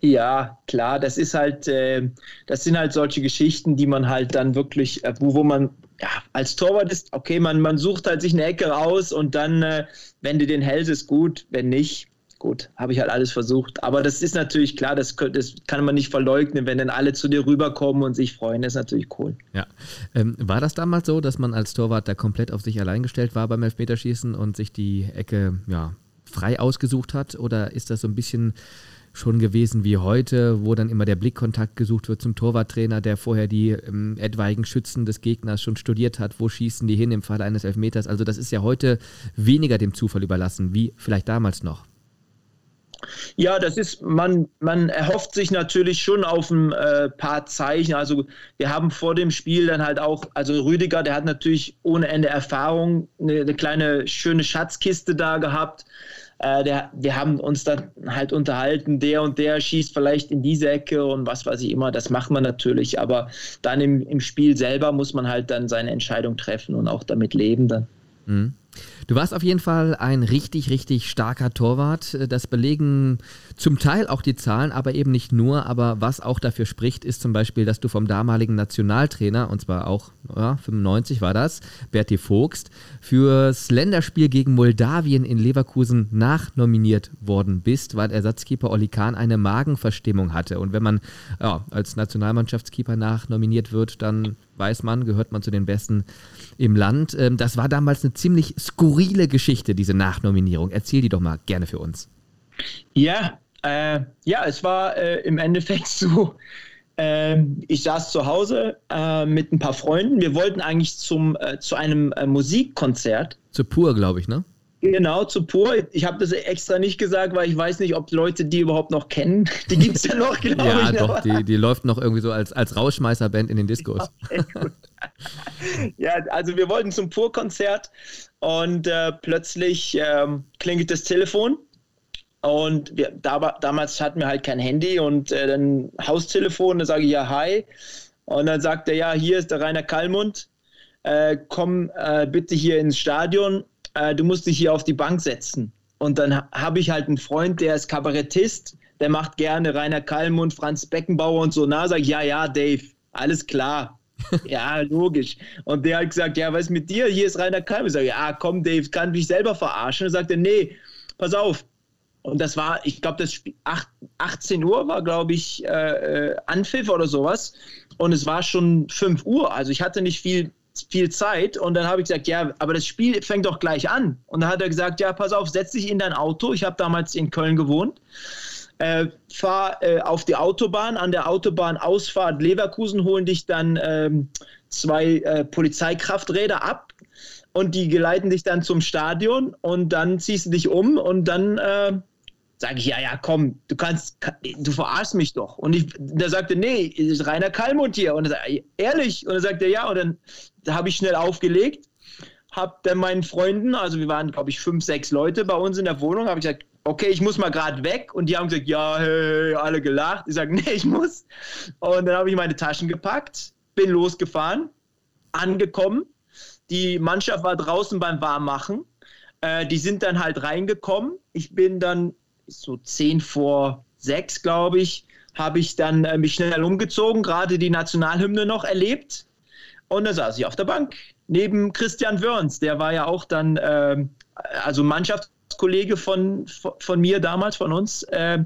S3: Ja, klar, das ist halt, äh, das sind halt solche Geschichten, die man halt dann wirklich, äh, wo, wo man ja, als Torwart ist, okay, man, man sucht halt sich eine Ecke raus und dann, äh, wenn du den hältst, ist gut, wenn nicht, gut, habe ich halt alles versucht. Aber das ist natürlich klar, das, das, kann man nicht verleugnen, wenn dann alle zu dir rüberkommen und sich freuen, das ist natürlich cool.
S1: Ja. Ähm, war das damals so, dass man als Torwart da komplett auf sich allein gestellt war beim Elfmeterschießen und sich die Ecke ja, frei ausgesucht hat? Oder ist das so ein bisschen schon gewesen wie heute, wo dann immer der Blickkontakt gesucht wird zum Torwarttrainer, der vorher die ähm, etwaigen Schützen des Gegners schon studiert hat, wo schießen die hin im Fall eines Elfmeters. Also das ist ja heute weniger dem Zufall überlassen, wie vielleicht damals noch.
S3: Ja, das ist, man, man erhofft sich natürlich schon auf ein äh, paar Zeichen. Also wir haben vor dem Spiel dann halt auch, also Rüdiger, der hat natürlich ohne Ende Erfahrung, eine, eine kleine schöne Schatzkiste da gehabt. Äh, der, wir haben uns dann halt unterhalten, der und der schießt vielleicht in diese Ecke und was weiß ich immer, das macht man natürlich, aber dann im, im Spiel selber muss man halt dann seine Entscheidung treffen und auch damit leben dann.
S1: Mhm. Du warst auf jeden Fall ein richtig, richtig starker Torwart. Das belegen zum Teil auch die Zahlen, aber eben nicht nur. Aber was auch dafür spricht, ist zum Beispiel, dass du vom damaligen Nationaltrainer, und zwar auch ja, 95 war das, Berti Vogst, fürs Länderspiel gegen Moldawien in Leverkusen nachnominiert worden bist, weil Ersatzkeeper Oli Kahn eine Magenverstimmung hatte. Und wenn man ja, als Nationalmannschaftskeeper nachnominiert wird, dann weiß man, gehört man zu den Besten im Land. Ähm, das war damals eine ziemlich skurrile Geschichte, diese Nachnominierung. Erzähl die doch mal gerne für uns.
S3: Ja, äh, ja, es war äh, im Endeffekt so. Äh, ich saß zu Hause äh, mit ein paar Freunden. Wir wollten eigentlich zum, äh, zu einem äh, Musikkonzert.
S1: Zu Pur, glaube ich, ne?
S3: Genau, zu Pur. Ich habe das extra nicht gesagt, weil ich weiß nicht, ob Leute die überhaupt noch kennen. Die gibt es ja noch,
S1: glaube ja, ich. Ja, doch, die, die läuft noch irgendwie so als, als Rausschmeißerband in den Diskos.
S3: Okay, ja, also wir wollten zum Pur-Konzert und äh, plötzlich ähm, klingelt das Telefon. Und wir, da, damals hatten wir halt kein Handy und äh, dann Haustelefon, da sage ich ja hi. Und dann sagt er, ja, hier ist der Rainer Kallmund. Äh, komm äh, bitte hier ins Stadion äh, du musst dich hier auf die Bank setzen. Und dann habe ich halt einen Freund, der ist Kabarettist, der macht gerne Rainer Kallmund, Franz Beckenbauer und so. Na, sag ich, ja, ja, Dave, alles klar. ja, logisch. Und der hat gesagt, ja, was ist mit dir? Hier ist Rainer Kallmund. Ich sage, ja, komm, Dave, kann mich selber verarschen. Und sagt er, nee, pass auf. Und das war, ich glaube, das Spiel, 8, 18 Uhr war, glaube ich, äh, äh, Anpfiff oder sowas. Und es war schon 5 Uhr. Also ich hatte nicht viel viel Zeit und dann habe ich gesagt, ja, aber das Spiel fängt doch gleich an. Und dann hat er gesagt, ja, pass auf, setz dich in dein Auto. Ich habe damals in Köln gewohnt. Äh, fahr äh, auf die Autobahn, an der Autobahnausfahrt Leverkusen holen dich dann ähm, zwei äh, Polizeikrafträder ab und die geleiten dich dann zum Stadion und dann ziehst du dich um und dann äh, sage ich, ja, ja, komm, du kannst, du verarschst mich doch. Und ich, der sagte, nee, ist Rainer Kallmund hier. Und er sagte, ehrlich? Und er sagte, ja. Und dann habe ich schnell aufgelegt, habe dann meinen Freunden, also wir waren, glaube ich, fünf, sechs Leute bei uns in der Wohnung, habe ich gesagt, okay, ich muss mal gerade weg. Und die haben gesagt, ja, hey, alle gelacht. Ich sage, nee, ich muss. Und dann habe ich meine Taschen gepackt, bin losgefahren, angekommen. Die Mannschaft war draußen beim Warmmachen. Äh, die sind dann halt reingekommen. Ich bin dann so zehn vor sechs, glaube ich, habe ich dann äh, mich schnell umgezogen, gerade die Nationalhymne noch erlebt. Und da saß ich auf der Bank neben Christian Wörns. Der war ja auch dann, äh, also Mannschaftskollege von, von mir damals, von uns. Äh,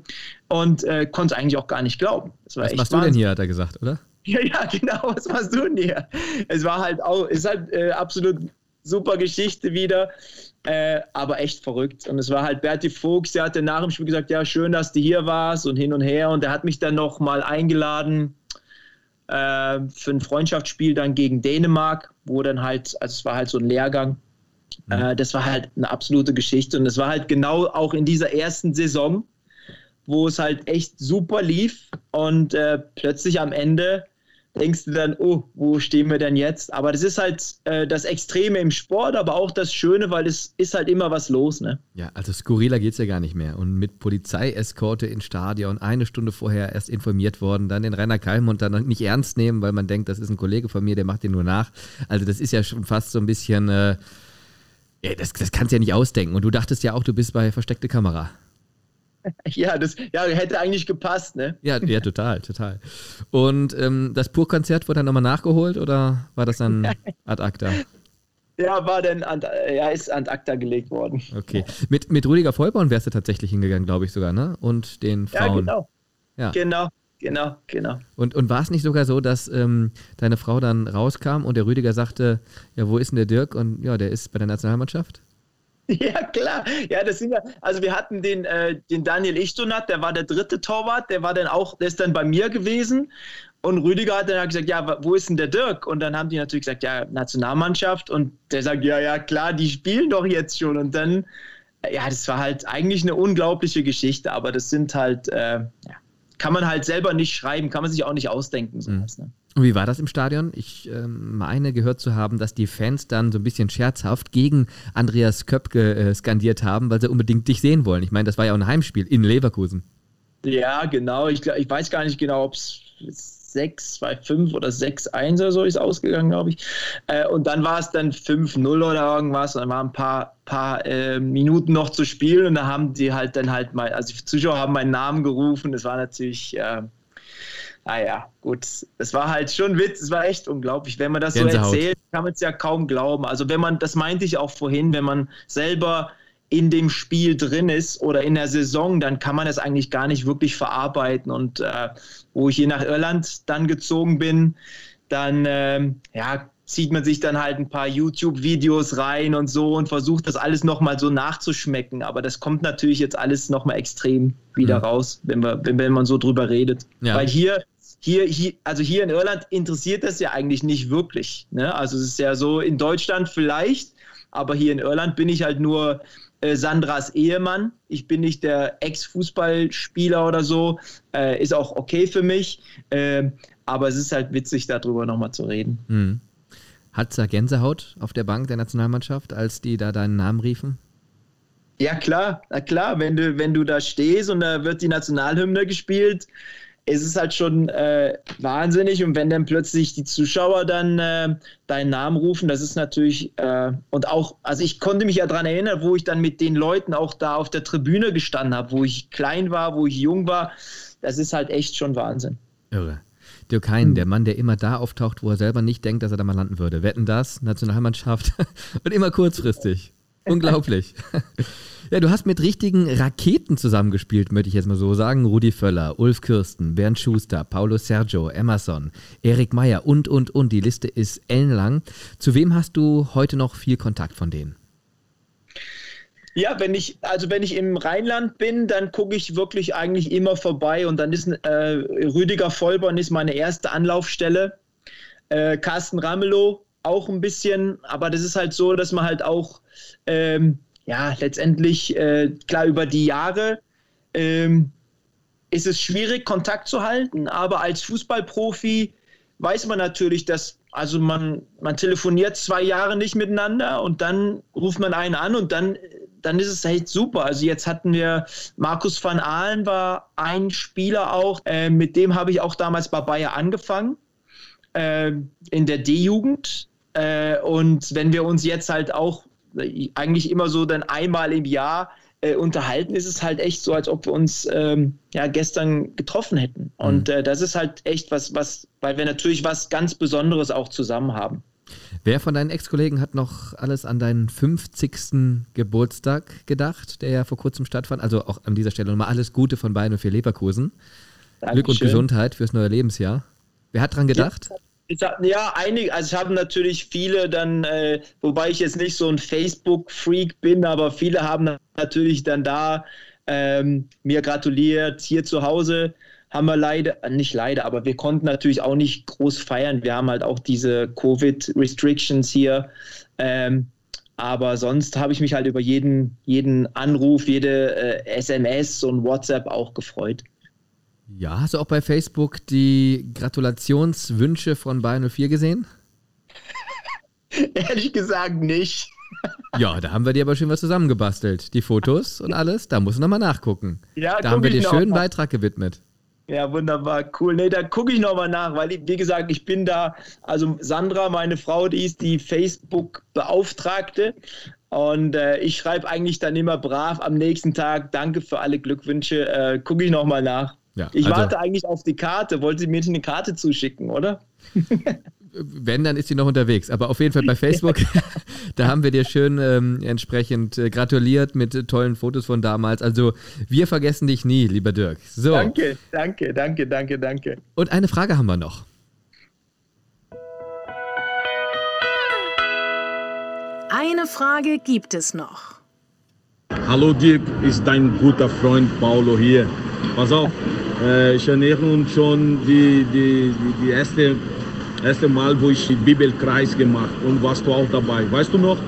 S3: und äh, konnte es eigentlich auch gar nicht glauben.
S1: Was machst du denn hier, hat er gesagt, oder?
S3: Ja, ja, genau. Was machst du denn hier? Es war halt auch, ist halt äh, absolut super Geschichte wieder. Äh, aber echt verrückt. Und es war halt Berti Fuchs, der hatte nach dem Spiel gesagt, ja, schön, dass du hier warst und hin und her. Und er hat mich dann noch mal eingeladen äh, für ein Freundschaftsspiel dann gegen Dänemark, wo dann halt, also es war halt so ein Lehrgang. Mhm. Äh, das war halt eine absolute Geschichte. Und es war halt genau auch in dieser ersten Saison, wo es halt echt super lief. Und äh, plötzlich am Ende denkst du dann, oh, wo stehen wir denn jetzt? Aber das ist halt äh, das Extreme im Sport, aber auch das Schöne, weil es ist halt immer was los, ne?
S1: Ja, also skurriler geht es ja gar nicht mehr. Und mit Polizeieskorte ins Stadion, eine Stunde vorher erst informiert worden, dann den Rainer Kalmund dann nicht ernst nehmen, weil man denkt, das ist ein Kollege von mir, der macht den nur nach. Also das ist ja schon fast so ein bisschen, äh, ja, das, das kannst du ja nicht ausdenken. Und du dachtest ja auch, du bist bei versteckte Kamera.
S3: Ja, das ja, hätte eigentlich gepasst, ne?
S1: Ja, ja total, total. Und ähm, das Pur-Konzert wurde dann nochmal nachgeholt oder war das dann ad acta?
S3: Ja, war dann an, ja, ist an acta gelegt worden.
S1: Okay. Mit, mit Rüdiger Vollborn wärst du tatsächlich hingegangen, glaube ich sogar, ne? Und den Frauen. Ja,
S3: genau. Ja. Genau, genau, genau.
S1: Und, und war es nicht sogar so, dass ähm, deine Frau dann rauskam und der Rüdiger sagte, ja, wo ist denn der Dirk? Und ja, der ist bei der Nationalmannschaft?
S3: Ja, klar. Ja, das sind ja, also wir hatten den, äh, den Daniel Ichtonat, der war der dritte Torwart, der war dann auch, der ist dann bei mir gewesen. Und Rüdiger hat dann gesagt, ja, wo ist denn der Dirk? Und dann haben die natürlich gesagt, ja, Nationalmannschaft. Und der sagt, ja, ja, klar, die spielen doch jetzt schon. Und dann, ja, das war halt eigentlich eine unglaubliche Geschichte, aber das sind halt, äh, ja, kann man halt selber nicht schreiben, kann man sich auch nicht ausdenken. Sowas,
S1: mhm. ne? Und wie war das im Stadion? Ich äh, meine gehört zu haben, dass die Fans dann so ein bisschen scherzhaft gegen Andreas Köpke äh, skandiert haben, weil sie unbedingt dich sehen wollen. Ich meine, das war ja auch ein Heimspiel in Leverkusen.
S3: Ja, genau. Ich, ich weiß gar nicht genau, ob es 6, 2, 5 oder 6, 1 oder so ist ausgegangen, glaube ich. Äh, und dann war es dann 5-0 oder irgendwas. Und dann waren ein paar, paar äh, Minuten noch zu spielen und da haben die halt dann halt mal, also die Zuschauer haben meinen Namen gerufen. Das war natürlich. Äh, naja, gut, es war halt schon Witz, es war echt unglaublich. Wenn man das Gänsehaut. so erzählt, kann man es ja kaum glauben. Also wenn man, das meinte ich auch vorhin, wenn man selber in dem Spiel drin ist oder in der Saison, dann kann man es eigentlich gar nicht wirklich verarbeiten. Und äh, wo ich hier nach Irland dann gezogen bin, dann äh, ja, zieht man sich dann halt ein paar YouTube-Videos rein und so und versucht das alles nochmal so nachzuschmecken. Aber das kommt natürlich jetzt alles nochmal extrem wieder mhm. raus, wenn, wir, wenn, wenn man so drüber redet. Ja. Weil hier, hier, hier, also hier in Irland interessiert das ja eigentlich nicht wirklich. Ne? Also es ist ja so in Deutschland vielleicht, aber hier in Irland bin ich halt nur äh, Sandras Ehemann. Ich bin nicht der Ex-Fußballspieler oder so. Äh, ist auch okay für mich. Äh, aber es ist halt witzig, darüber nochmal zu reden.
S1: Mhm. Hat da Gänsehaut auf der Bank der Nationalmannschaft, als die da deinen Namen riefen?
S3: Ja, klar, na klar, wenn du, wenn du da stehst und da wird die Nationalhymne gespielt, es ist halt schon äh, wahnsinnig und wenn dann plötzlich die Zuschauer dann äh, deinen Namen rufen, das ist natürlich äh, und auch, also ich konnte mich ja daran erinnern, wo ich dann mit den Leuten auch da auf der Tribüne gestanden habe, wo ich klein war, wo ich jung war, das ist halt echt schon Wahnsinn.
S1: Irre. Dirk Hein, der Mann, der immer da auftaucht, wo er selber nicht denkt, dass er da mal landen würde. Wetten das, Nationalmannschaft und immer kurzfristig. Unglaublich. Ja, du hast mit richtigen Raketen zusammengespielt, möchte ich jetzt mal so sagen. Rudi Völler, Ulf Kirsten, Bernd Schuster, Paulo Sergio, Emerson, Erik Meyer und, und, und. Die Liste ist ellenlang. Zu wem hast du heute noch viel Kontakt von denen?
S3: Ja, wenn ich, also wenn ich im Rheinland bin, dann gucke ich wirklich eigentlich immer vorbei und dann ist äh, Rüdiger Vollborn ist meine erste Anlaufstelle. Äh, Carsten Ramelow auch ein bisschen, aber das ist halt so, dass man halt auch ähm, ja, letztendlich, äh, klar, über die Jahre ähm, ist es schwierig, Kontakt zu halten, aber als Fußballprofi weiß man natürlich, dass, also man, man telefoniert zwei Jahre nicht miteinander und dann ruft man einen an und dann, dann ist es halt super. Also jetzt hatten wir, Markus van Aalen war ein Spieler auch, äh, mit dem habe ich auch damals bei Bayer angefangen, äh, in der D-Jugend. Äh, und wenn wir uns jetzt halt auch eigentlich immer so dann einmal im Jahr äh, unterhalten, ist es halt echt so, als ob wir uns ähm, ja gestern getroffen hätten. Und mhm. äh, das ist halt echt was, was, weil wir natürlich was ganz Besonderes auch zusammen haben.
S1: Wer von deinen Ex-Kollegen hat noch alles an deinen 50. Geburtstag gedacht, der ja vor kurzem stattfand? Also auch an dieser Stelle nochmal alles Gute von Bayern und für Leverkusen. Dankeschön. Glück und Gesundheit fürs neue Lebensjahr. Wer hat dran gedacht?
S3: Ja, ich hab, ja, einige, also ich habe natürlich viele dann, äh, wobei ich jetzt nicht so ein Facebook-Freak bin, aber viele haben natürlich dann da ähm, mir gratuliert. Hier zu Hause haben wir leider, äh, nicht leider, aber wir konnten natürlich auch nicht groß feiern. Wir haben halt auch diese Covid-Restrictions hier. Ähm, aber sonst habe ich mich halt über jeden, jeden Anruf, jede äh, SMS und WhatsApp auch gefreut.
S1: Ja, hast du auch bei Facebook die Gratulationswünsche von Bayern 04 gesehen?
S3: Ehrlich gesagt nicht.
S1: ja, da haben wir dir aber schön was zusammengebastelt. Die Fotos und alles, da musst du nochmal nachgucken. Ja, da haben wir dir schönen Beitrag gewidmet.
S3: Ja, wunderbar, cool. Nee, da gucke ich nochmal nach, weil, wie gesagt, ich bin da, also Sandra, meine Frau, die ist die Facebook-Beauftragte Und äh, ich schreibe eigentlich dann immer brav am nächsten Tag, danke für alle Glückwünsche, äh, gucke ich nochmal nach. Ja, ich also, warte eigentlich auf die Karte. Wollte sie mir nicht eine Karte zuschicken, oder?
S1: Wenn, dann ist sie noch unterwegs. Aber auf jeden Fall bei Facebook, da haben wir dir schön ähm, entsprechend äh, gratuliert mit äh, tollen Fotos von damals. Also wir vergessen dich nie, lieber Dirk.
S3: So. Danke, danke, danke, danke, danke.
S1: Und eine Frage haben wir noch.
S2: Eine Frage gibt es noch.
S5: Hallo Dirk, ist dein guter Freund Paulo hier. Pass auf, äh, ich erinnere uns schon die, die, die, die erste erste Mal, wo ich Bibelkreis gemacht und warst du auch dabei. Weißt du noch?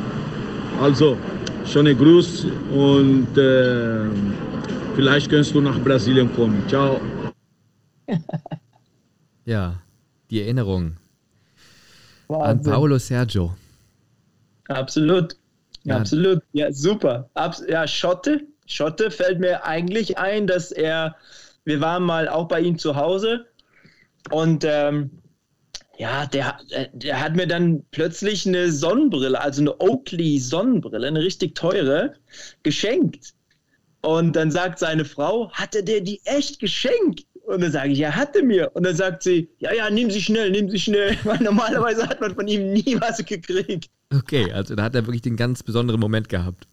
S5: Also, schönen Gruß und äh, vielleicht kannst du nach Brasilien kommen. Ciao.
S1: ja, die Erinnerung Wahnsinn. an Paulo Sergio.
S3: Absolut. Ja. Absolut. Ja, super. Abs ja, Schotte. Schotte fällt mir eigentlich ein, dass er, wir waren mal auch bei ihm zu Hause und ähm, ja, der, äh, der hat mir dann plötzlich eine Sonnenbrille, also eine Oakley Sonnenbrille, eine richtig teure, geschenkt. Und dann sagt seine Frau, hatte der die echt geschenkt? Und dann sage ich, ja, hatte mir. Und dann sagt sie, ja, ja, nimm sie schnell, nimm sie schnell. Weil normalerweise hat man von ihm nie was gekriegt.
S1: Okay, also da hat er wirklich den ganz besonderen Moment gehabt.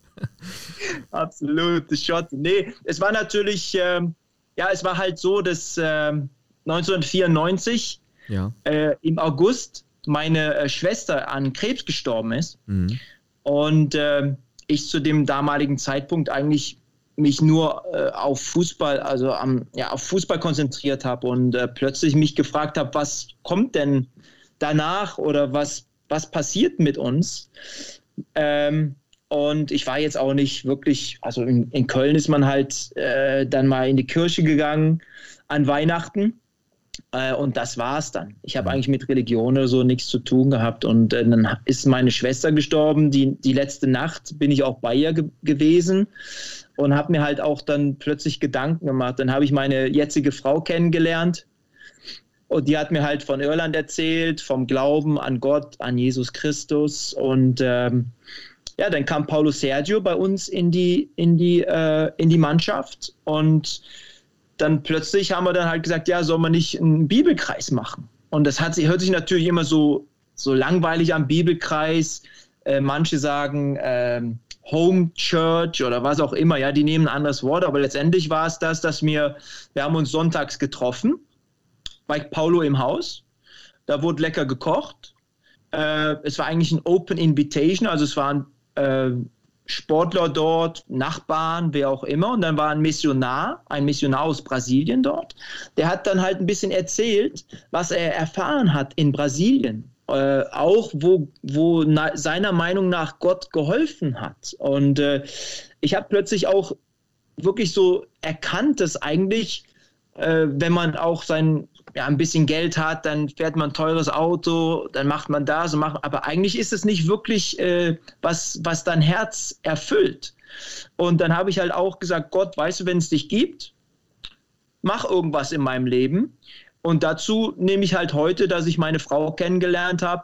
S3: Absolut, das Shot. Nee, es war natürlich, ähm, ja, es war halt so, dass ähm, 1994 ja. äh, im August meine äh, Schwester an Krebs gestorben ist mhm. und äh, ich zu dem damaligen Zeitpunkt eigentlich mich nur äh, auf Fußball, also am, ja, auf Fußball konzentriert habe und äh, plötzlich mich gefragt habe, was kommt denn danach oder was, was passiert mit uns? Ähm, und ich war jetzt auch nicht wirklich, also in, in Köln ist man halt äh, dann mal in die Kirche gegangen an Weihnachten äh, und das war es dann. Ich habe mhm. eigentlich mit Religion oder so nichts zu tun gehabt. Und äh, dann ist meine Schwester gestorben. Die, die letzte Nacht bin ich auch bei ihr ge gewesen und habe mir halt auch dann plötzlich Gedanken gemacht. Dann habe ich meine jetzige Frau kennengelernt. Und die hat mir halt von Irland erzählt, vom Glauben an Gott, an Jesus Christus. Und ähm, ja, dann kam Paulo Sergio bei uns in die, in die, äh, in die Mannschaft. Und dann plötzlich haben wir dann halt gesagt, ja, soll man nicht einen Bibelkreis machen? Und das hat, hört sich natürlich immer so, so langweilig am Bibelkreis. Äh, manche sagen ähm, Home Church oder was auch immer, ja, die nehmen ein anderes Wort, aber letztendlich war es das, dass wir, wir haben uns sonntags getroffen bei Paulo im Haus. Da wurde lecker gekocht. Äh, es war eigentlich ein Open Invitation, also es waren äh, Sportler dort, Nachbarn, wer auch immer. Und dann war ein Missionar, ein Missionar aus Brasilien dort. Der hat dann halt ein bisschen erzählt, was er erfahren hat in Brasilien. Äh, auch wo, wo seiner Meinung nach Gott geholfen hat. Und äh, ich habe plötzlich auch wirklich so erkannt, dass eigentlich, äh, wenn man auch sein ja, ein bisschen Geld hat, dann fährt man ein teures Auto, dann macht man das und macht, aber eigentlich ist es nicht wirklich, äh, was, was dein Herz erfüllt. Und dann habe ich halt auch gesagt, Gott, weißt du, wenn es dich gibt, mach irgendwas in meinem Leben. Und dazu nehme ich halt heute, dass ich meine Frau kennengelernt habe,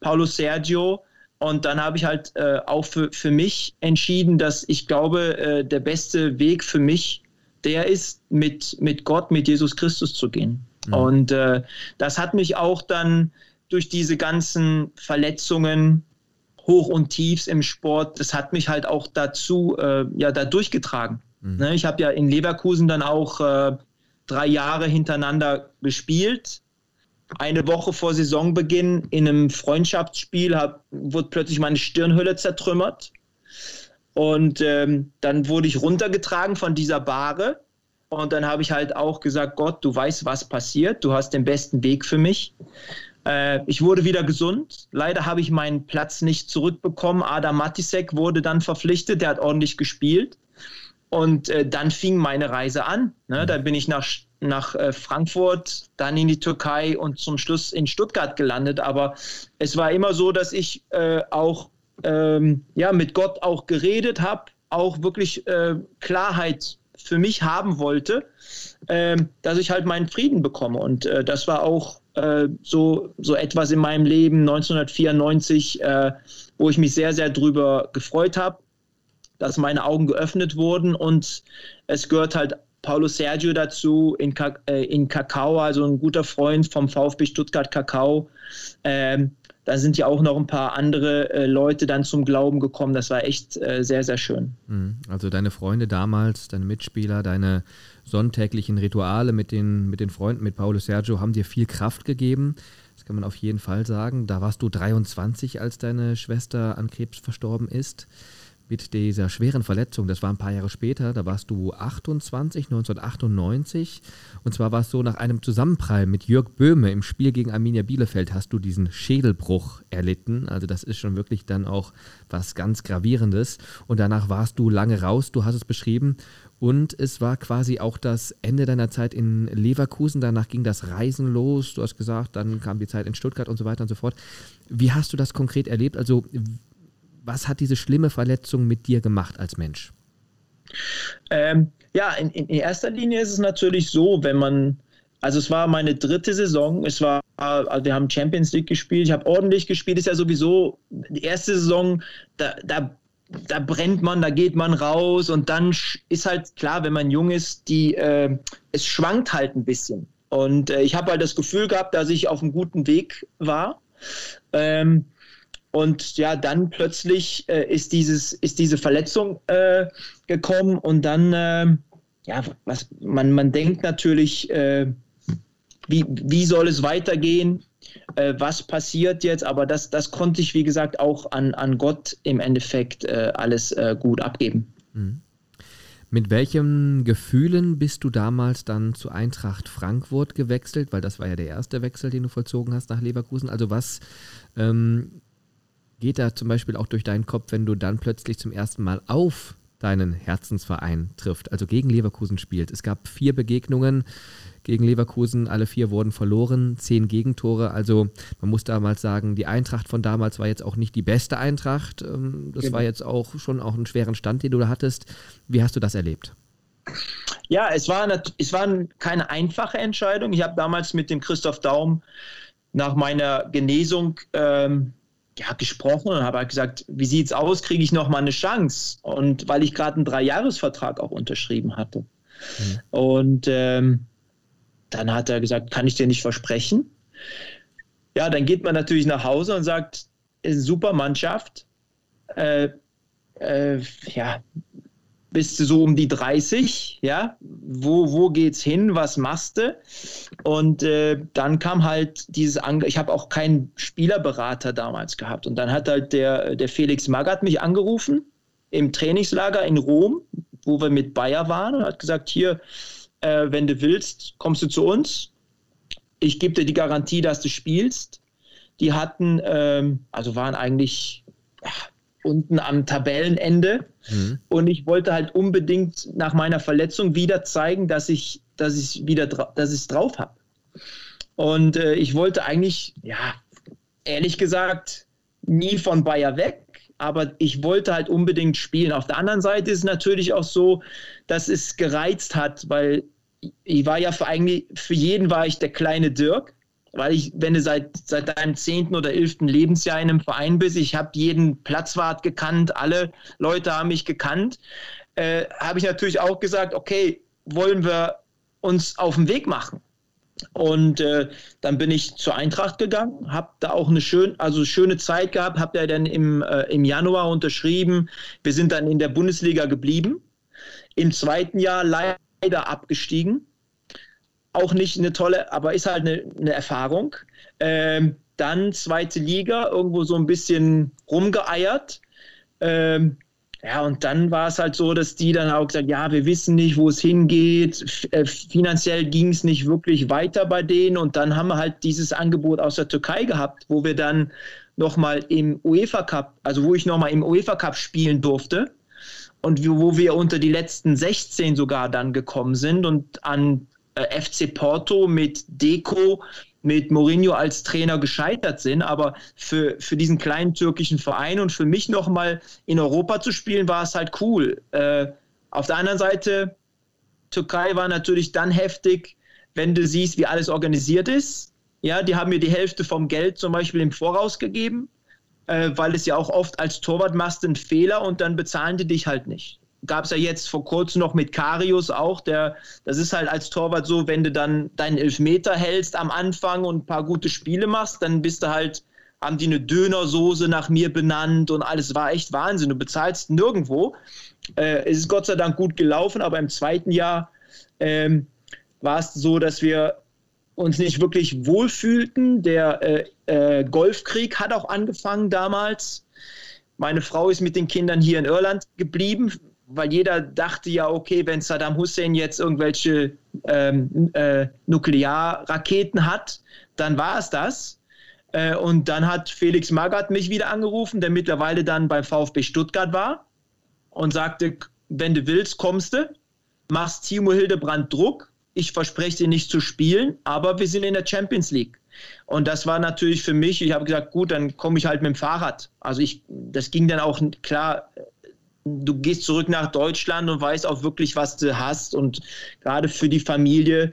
S3: Paulo Sergio. Und dann habe ich halt äh, auch für, für mich entschieden, dass ich glaube, äh, der beste Weg für mich der ist, mit, mit Gott, mit Jesus Christus zu gehen. Mhm. Und äh, das hat mich auch dann durch diese ganzen Verletzungen, Hoch und Tiefs im Sport, das hat mich halt auch dazu, äh, ja, da durchgetragen. Mhm. Ne? Ich habe ja in Leverkusen dann auch äh, drei Jahre hintereinander gespielt. Eine Woche vor Saisonbeginn in einem Freundschaftsspiel hab, wurde plötzlich meine Stirnhülle zertrümmert. Und ähm, dann wurde ich runtergetragen von dieser Bahre und dann habe ich halt auch gesagt, Gott, du weißt, was passiert, du hast den besten Weg für mich. Äh, ich wurde wieder gesund. Leider habe ich meinen Platz nicht zurückbekommen. Adam Matisek wurde dann verpflichtet, der hat ordentlich gespielt. Und äh, dann fing meine Reise an. Ne? Da bin ich nach, nach äh, Frankfurt, dann in die Türkei und zum Schluss in Stuttgart gelandet. Aber es war immer so, dass ich äh, auch ähm, ja, mit Gott auch geredet habe, auch wirklich äh, Klarheit für mich haben wollte, äh, dass ich halt meinen Frieden bekomme. Und äh, das war auch äh, so, so etwas in meinem Leben 1994, äh, wo ich mich sehr, sehr drüber gefreut habe, dass meine Augen geöffnet wurden und es gehört halt Paulo Sergio dazu in, äh, in Kakao, also ein guter Freund vom VfB Stuttgart Kakao. Ähm, da sind ja auch noch ein paar andere äh, Leute dann zum Glauben gekommen. Das war echt äh, sehr, sehr schön.
S1: Mhm. Also deine Freunde damals, deine Mitspieler, deine sonntäglichen Rituale mit den, mit den Freunden, mit Paulo Sergio, haben dir viel Kraft gegeben. Das kann man auf jeden Fall sagen. Da warst du 23, als deine Schwester an Krebs verstorben ist mit dieser schweren Verletzung, das war ein paar Jahre später, da warst du 28, 1998. Und zwar war es so, nach einem Zusammenprall mit Jörg Böhme im Spiel gegen Arminia Bielefeld hast du diesen Schädelbruch erlitten. Also das ist schon wirklich dann auch was ganz Gravierendes. Und danach warst du lange raus, du hast es beschrieben. Und es war quasi auch das Ende deiner Zeit in Leverkusen. Danach ging das Reisen los. Du hast gesagt, dann kam die Zeit in Stuttgart und so weiter und so fort. Wie hast du das konkret erlebt? Also was hat diese schlimme Verletzung mit dir gemacht als Mensch?
S3: Ähm, ja, in, in, erster Linie ist es natürlich so, wenn man, also es war meine dritte Saison, es war, also wir haben Champions League gespielt, ich habe ordentlich gespielt, ist ja sowieso die erste Saison, da, da, da brennt man, da geht man raus und dann ist halt klar, wenn man jung ist, die, äh, es schwankt halt ein bisschen. Und äh, ich habe halt das Gefühl gehabt, dass ich auf einem guten Weg war. Ähm, und ja, dann plötzlich äh, ist, dieses, ist diese Verletzung äh, gekommen und dann, äh, ja, was, man, man denkt natürlich, äh, wie, wie soll es weitergehen? Äh, was passiert jetzt? Aber das, das konnte ich, wie gesagt, auch an, an Gott im Endeffekt äh, alles gut abgeben. Mhm.
S1: Mit welchen Gefühlen bist du damals dann zu Eintracht Frankfurt gewechselt? Weil das war ja der erste Wechsel, den du vollzogen hast nach Leverkusen. Also was ähm, geht da zum Beispiel auch durch deinen Kopf, wenn du dann plötzlich zum ersten Mal auf deinen Herzensverein trifft, also gegen Leverkusen spielt. Es gab vier Begegnungen gegen Leverkusen, alle vier wurden verloren, zehn Gegentore. Also man muss damals sagen, die Eintracht von damals war jetzt auch nicht die beste Eintracht. Ähm, das genau. war jetzt auch schon auch einen schweren Stand, den du da hattest. Wie hast du das erlebt?
S3: Ja, es war, eine, es war keine einfache Entscheidung. Ich habe damals mit dem Christoph Daum nach meiner Genesung ähm, ja, gesprochen und habe halt gesagt, wie sieht's aus, kriege ich noch mal eine Chance? Und weil ich gerade einen Dreijahresvertrag auch unterschrieben hatte. Mhm. Und ähm, dann hat er gesagt, kann ich dir nicht versprechen. Ja, dann geht man natürlich nach Hause und sagt, super Mannschaft. Äh, äh, ja, bist du so um die 30, ja, wo, wo geht's hin, was machst du? Und äh, dann kam halt dieses, Ange ich habe auch keinen Spielerberater damals gehabt und dann hat halt der, der Felix Magath mich angerufen im Trainingslager in Rom, wo wir mit Bayer waren und hat gesagt, hier, äh, wenn du willst, kommst du zu uns. Ich gebe dir die Garantie, dass du spielst. Die hatten, ähm, also waren eigentlich, ach, unten am Tabellenende. Mhm. Und ich wollte halt unbedingt nach meiner Verletzung wieder zeigen, dass ich, dass ich wieder dass ich es drauf habe. Und äh, ich wollte eigentlich, ja, ehrlich gesagt, nie von Bayer weg. Aber ich wollte halt unbedingt spielen. Auf der anderen Seite ist es natürlich auch so, dass es gereizt hat, weil ich war ja für eigentlich, für jeden war ich der kleine Dirk weil ich, wenn du seit, seit deinem zehnten oder elften Lebensjahr in einem Verein bist, ich habe jeden Platzwart gekannt, alle Leute haben mich gekannt, äh, habe ich natürlich auch gesagt, okay, wollen wir uns auf den Weg machen. Und äh, dann bin ich zur Eintracht gegangen, habe da auch eine schön, also schöne Zeit gehabt, habe ja dann im, äh, im Januar unterschrieben. Wir sind dann in der Bundesliga geblieben. Im zweiten Jahr leider abgestiegen auch nicht eine tolle, aber ist halt eine, eine Erfahrung. Ähm, dann zweite Liga, irgendwo so ein bisschen rumgeeiert. Ähm, ja, und dann war es halt so, dass die dann auch gesagt, ja, wir wissen nicht, wo es hingeht. Äh, finanziell ging es nicht wirklich weiter bei denen. Und dann haben wir halt dieses Angebot aus der Türkei gehabt, wo wir dann nochmal im UEFA Cup, also wo ich nochmal im UEFA Cup spielen durfte. Und wo wir unter die letzten 16 sogar dann gekommen sind und an äh, FC Porto mit Deco, mit Mourinho als Trainer gescheitert sind. Aber für, für diesen kleinen türkischen Verein und für mich nochmal in Europa zu spielen, war es halt cool. Äh, auf der anderen Seite Türkei war natürlich dann heftig, wenn du siehst, wie alles organisiert ist. Ja, die haben mir die Hälfte vom Geld zum Beispiel im Voraus gegeben, äh, weil es ja auch oft als Torwart machst einen Fehler und dann bezahlen die dich halt nicht. Gab es ja jetzt vor kurzem noch mit Karius auch, der, das ist halt als Torwart so, wenn du dann deinen Elfmeter hältst am Anfang und ein paar gute Spiele machst, dann bist du halt, haben die eine Dönersoße nach mir benannt und alles war echt Wahnsinn. Du bezahlst nirgendwo. Äh, es ist Gott sei Dank gut gelaufen, aber im zweiten Jahr ähm, war es so, dass wir uns nicht wirklich wohlfühlten. Der äh, äh, Golfkrieg hat auch angefangen damals. Meine Frau ist mit den Kindern hier in Irland geblieben, weil jeder dachte ja, okay, wenn Saddam Hussein jetzt irgendwelche ähm, äh, Nuklearraketen hat, dann war es das. Äh, und dann hat Felix Magath mich wieder angerufen, der mittlerweile dann beim VfB Stuttgart war und sagte, wenn du willst, kommst du, machst Timo Hildebrand Druck. Ich verspreche dir nicht zu spielen, aber wir sind in der Champions League. Und das war natürlich für mich, ich habe gesagt, gut, dann komme ich halt mit dem Fahrrad. Also ich, das ging dann auch klar, du gehst zurück nach Deutschland und weißt auch wirklich, was du hast. Und gerade für die Familie,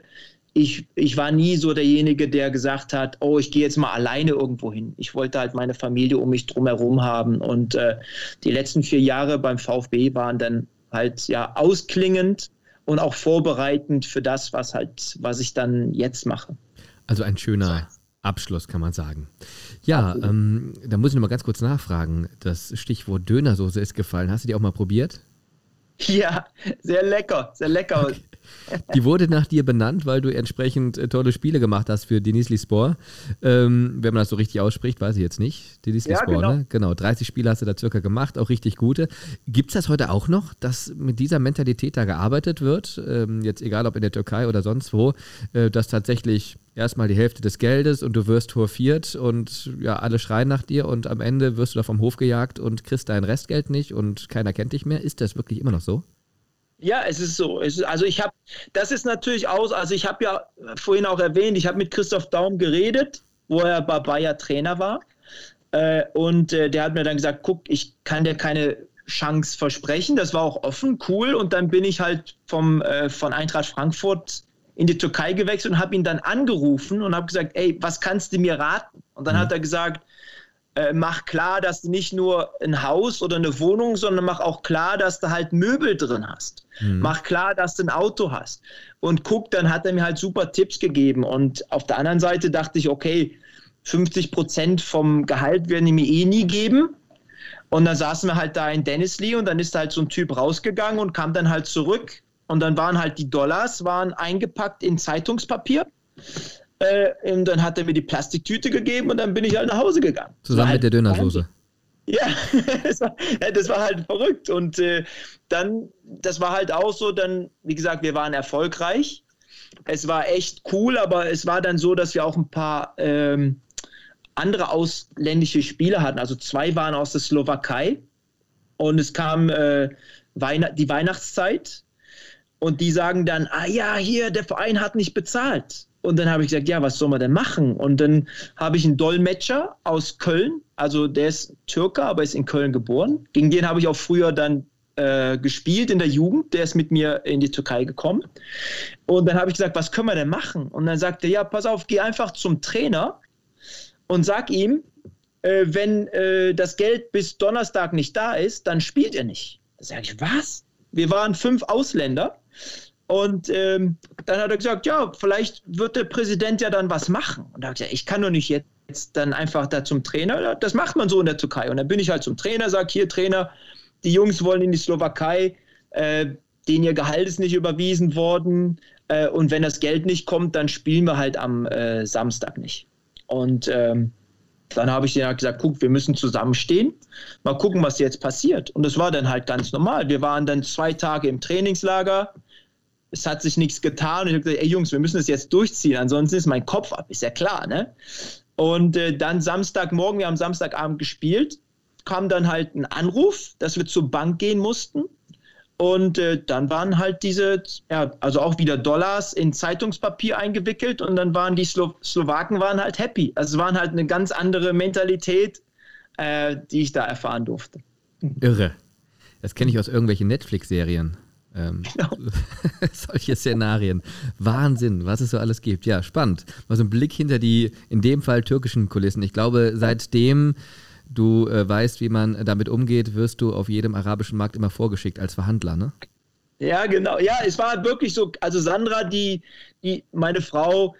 S3: ich, ich war nie so derjenige, der gesagt hat, oh, ich gehe jetzt mal alleine irgendwo hin. Ich wollte halt meine Familie um mich drumherum haben. Und äh, die letzten vier Jahre beim VfB waren dann halt ja ausklingend und auch vorbereitend für das, was halt, was ich dann jetzt mache.
S1: Also ein schöner Abschluss, kann man sagen. Ja, ähm, da muss ich noch mal ganz kurz nachfragen. Das Stichwort Dönersoße ist gefallen. Hast du die auch mal probiert?
S3: Ja, sehr lecker, sehr lecker. Okay.
S1: Die wurde nach dir benannt, weil du entsprechend äh, tolle Spiele gemacht hast für Denizli Spor. Ähm, wenn man das so richtig ausspricht, weiß ich jetzt nicht. Denizli ja, Spor, genau. ne? Genau, 30 Spiele hast du da circa gemacht, auch richtig gute. Gibt es das heute auch noch, dass mit dieser Mentalität da gearbeitet wird? Ähm, jetzt egal ob in der Türkei oder sonst wo, äh, dass tatsächlich erstmal die Hälfte des Geldes und du wirst torfiert und ja, alle schreien nach dir und am Ende wirst du da vom Hof gejagt und kriegst dein Restgeld nicht und keiner kennt dich mehr. Ist das wirklich immer noch so?
S3: Ja, es ist so. Es ist, also ich habe, das ist natürlich aus, also ich habe ja vorhin auch erwähnt, ich habe mit Christoph Daum geredet, wo er bei Bayer Trainer war. Äh, und äh, der hat mir dann gesagt, guck, ich kann dir keine Chance versprechen. Das war auch offen, cool. Und dann bin ich halt vom, äh, von Eintracht Frankfurt in die Türkei gewechselt und habe ihn dann angerufen und habe gesagt, ey, was kannst du mir raten? Und dann mhm. hat er gesagt, äh, mach klar, dass du nicht nur ein Haus oder eine Wohnung, sondern mach auch klar, dass du halt Möbel drin hast. Mhm. Mach klar, dass du ein Auto hast. Und guck, dann hat er mir halt super Tipps gegeben. Und auf der anderen Seite dachte ich, okay, 50 Prozent vom Gehalt werden die mir eh nie geben. Und dann saßen wir halt da in Dennisley und dann ist halt so ein Typ rausgegangen und kam dann halt zurück. Und dann waren halt die Dollars waren eingepackt in Zeitungspapier. Äh, und dann hat er mir die Plastiktüte gegeben und dann bin ich halt nach Hause gegangen.
S1: Zusammen mit halt der Dönersoße.
S3: Ja, das war, das war, halt verrückt. Und äh, dann, das war halt auch so, dann, wie gesagt, wir waren erfolgreich. Es war echt cool, aber es war dann so, dass wir auch ein paar ähm, andere ausländische Spieler hatten. Also zwei waren aus der Slowakei und es kam äh, Weihn die Weihnachtszeit und die sagen dann, ah ja, hier, der Verein hat nicht bezahlt. Und dann habe ich gesagt, ja, was soll man denn machen? Und dann habe ich einen Dolmetscher aus Köln, also der ist Türker, aber ist in Köln geboren. Gegen den habe ich auch früher dann äh, gespielt in der Jugend. Der ist mit mir in die Türkei gekommen. Und dann habe ich gesagt, was können wir denn machen? Und dann sagte er, ja, pass auf, geh einfach zum Trainer und sag ihm, äh, wenn äh, das Geld bis Donnerstag nicht da ist, dann spielt er nicht. Da sage ich, was? Wir waren fünf Ausländer und ähm, dann hat er gesagt, ja, vielleicht wird der Präsident ja dann was machen. Und da habe ich gesagt, ich kann doch nicht jetzt dann einfach da zum Trainer. Das macht man so in der Türkei. Und dann bin ich halt zum Trainer, sage, hier Trainer, die Jungs wollen in die Slowakei, äh, denen ihr Gehalt ist nicht überwiesen worden. Äh, und wenn das Geld nicht kommt, dann spielen wir halt am äh, Samstag nicht. Und ähm, dann habe ich halt gesagt, guck, wir müssen zusammenstehen, mal gucken, was jetzt passiert. Und das war dann halt ganz normal. Wir waren dann zwei Tage im Trainingslager, es hat sich nichts getan. Und ich habe gesagt, ey Jungs, wir müssen das jetzt durchziehen, ansonsten ist mein Kopf ab, ist ja klar, ne? Und äh, dann Samstagmorgen, wir haben Samstagabend gespielt, kam dann halt ein Anruf, dass wir zur Bank gehen mussten. Und äh, dann waren halt diese, ja, also auch wieder Dollars in Zeitungspapier eingewickelt und dann waren die Slo Slowaken waren halt happy. Also es waren halt eine ganz andere Mentalität, äh, die ich da erfahren durfte.
S1: Irre. Das kenne ich aus irgendwelchen Netflix-Serien. Ähm, genau. solche Szenarien. Wahnsinn, was es so alles gibt. Ja, spannend. Mal so ein Blick hinter die, in dem Fall türkischen Kulissen. Ich glaube, seitdem du äh, weißt, wie man damit umgeht, wirst du auf jedem arabischen Markt immer vorgeschickt als Verhandler, ne?
S3: Ja, genau. Ja, es war wirklich so. Also Sandra, die, die meine Frau,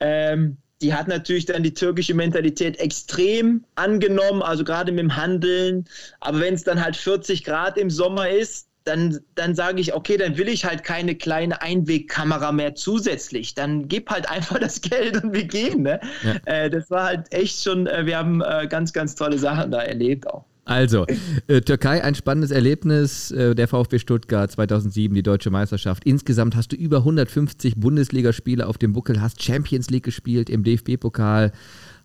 S3: ähm, die hat natürlich dann die türkische Mentalität extrem angenommen, also gerade mit dem Handeln. Aber wenn es dann halt 40 Grad im Sommer ist, dann, dann sage ich, okay, dann will ich halt keine kleine Einwegkamera mehr zusätzlich. Dann gib halt einfach das Geld und wir gehen. Ne? Ja. Äh, das war halt echt schon, äh, wir haben äh, ganz, ganz tolle Sachen da erlebt auch.
S1: Also, äh, Türkei, ein spannendes Erlebnis. Äh, der VfB Stuttgart 2007, die deutsche Meisterschaft. Insgesamt hast du über 150 Bundesligaspiele auf dem Buckel, hast Champions League gespielt, im DFB-Pokal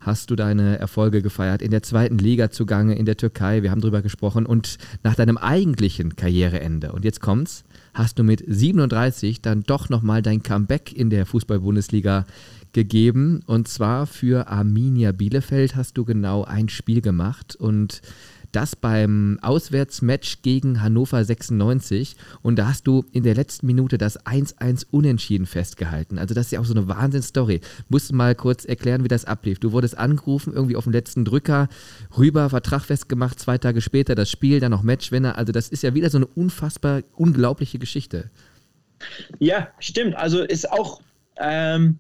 S1: hast du deine Erfolge gefeiert, in der zweiten Liga zugange, in der Türkei, wir haben drüber gesprochen. Und nach deinem eigentlichen Karriereende, und jetzt kommt's, hast du mit 37 dann doch nochmal dein Comeback in der Fußball-Bundesliga gegeben. Und zwar für Arminia Bielefeld hast du genau ein Spiel gemacht und das beim Auswärtsmatch gegen Hannover 96 und da hast du in der letzten Minute das 1-1 unentschieden festgehalten. Also das ist ja auch so eine Wahnsinnsstory. Musst du mal kurz erklären, wie das ablief. Du wurdest angerufen, irgendwie auf dem letzten Drücker, rüber, Vertrag festgemacht, zwei Tage später das Spiel, dann noch Matchwinner. Also das ist ja wieder so eine unfassbar unglaubliche Geschichte.
S3: Ja, stimmt. Also ist auch ähm,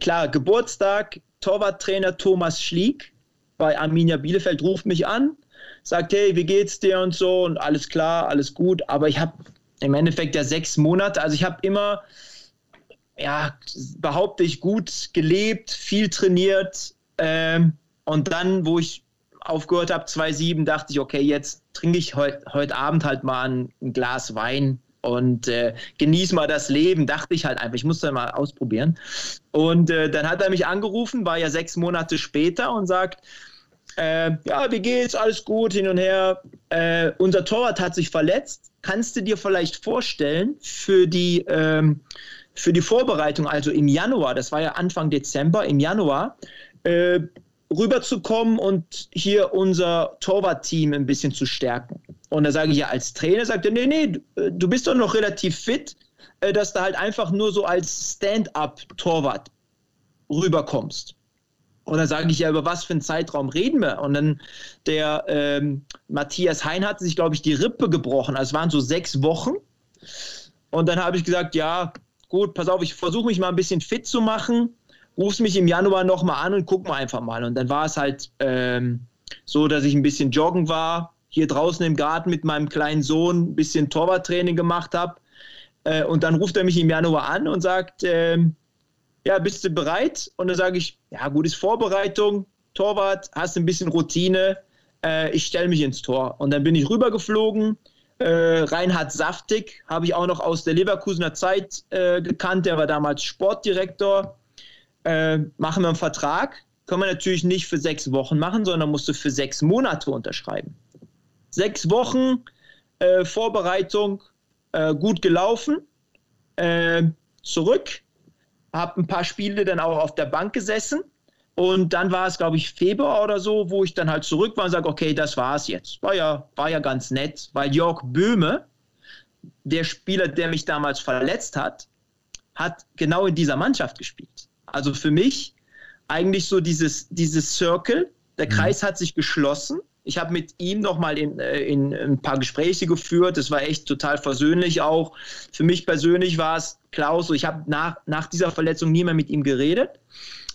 S3: klar, Geburtstag, Torwarttrainer Thomas Schlieg bei Arminia Bielefeld ruft mich an, sagt, hey, wie geht's dir und so und alles klar, alles gut. Aber ich habe im Endeffekt ja sechs Monate, also ich habe immer, ja, behaupte ich, gut gelebt, viel trainiert. Ähm, und dann, wo ich aufgehört habe, 2,7, dachte ich, okay, jetzt trinke ich heute heut Abend halt mal ein, ein Glas Wein und äh, genieß mal das Leben, dachte ich halt einfach. Ich musste mal ausprobieren. Und äh, dann hat er mich angerufen, war ja sechs Monate später und sagt, äh, ja, wie geht's? Alles gut, hin und her. Äh, unser Torwart hat sich verletzt. Kannst du dir vielleicht vorstellen, für die, ähm, für die Vorbereitung, also im Januar, das war ja Anfang Dezember, im Januar, äh, rüberzukommen und hier unser Torwartteam ein bisschen zu stärken. Und da sage ich ja als Trainer, sagt er, nee, nee, du bist doch noch relativ fit, äh, dass du halt einfach nur so als Stand-up-Torwart rüberkommst. Und dann sage ich ja, über was für einen Zeitraum reden wir? Und dann der ähm, Matthias Hein hatte sich, glaube ich, die Rippe gebrochen. Also es waren so sechs Wochen. Und dann habe ich gesagt, ja, gut, pass auf, ich versuche mich mal ein bisschen fit zu machen. Rufst mich im Januar nochmal an und guck mal einfach mal. Und dann war es halt ähm, so, dass ich ein bisschen joggen war, hier draußen im Garten mit meinem kleinen Sohn ein bisschen Torwarttraining gemacht habe. Äh, und dann ruft er mich im Januar an und sagt, ähm, ja, bist du bereit? Und dann sage ich, ja, gut, ist Vorbereitung, Torwart, hast ein bisschen Routine, äh, ich stelle mich ins Tor. Und dann bin ich rübergeflogen. Äh, Reinhard Saftig habe ich auch noch aus der Leverkusener Zeit äh, gekannt, der war damals Sportdirektor. Äh, machen wir einen Vertrag, können wir natürlich nicht für sechs Wochen machen, sondern musst du für sechs Monate unterschreiben. Sechs Wochen äh, Vorbereitung, äh, gut gelaufen, zurück, habe ein paar Spiele dann auch auf der Bank gesessen. Und dann war es, glaube ich, Februar oder so, wo ich dann halt zurück war und sage, okay, das war's jetzt. War ja, war ja ganz nett, weil Jörg Böhme, der Spieler, der mich damals verletzt hat, hat genau in dieser Mannschaft gespielt. Also für mich eigentlich so dieses, dieses Circle, der mhm. Kreis hat sich geschlossen ich habe mit ihm nochmal in, äh, in ein paar Gespräche geführt. Das war echt total versöhnlich auch. Für mich persönlich war es Klaus, ich habe nach, nach dieser Verletzung nie mehr mit ihm geredet.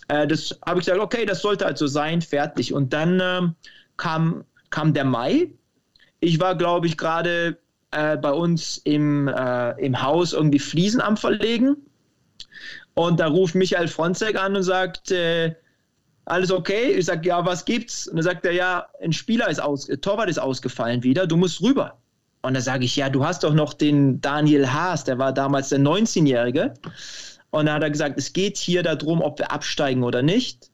S3: Äh, das habe ich gesagt, okay, das sollte also sein, fertig. Und dann ähm, kam, kam der Mai. Ich war, glaube ich, gerade äh, bei uns im, äh, im Haus irgendwie Fliesen am Verlegen. Und da ruft Michael Fronzek an und sagt, äh, alles okay? Ich sage, ja, was gibt's? Und dann sagt er, ja, ein Spieler ist aus, Torwart ist ausgefallen wieder, du musst rüber. Und dann sage ich, ja, du hast doch noch den Daniel Haas, der war damals der 19-Jährige. Und dann hat er gesagt, es geht hier darum, ob wir absteigen oder nicht.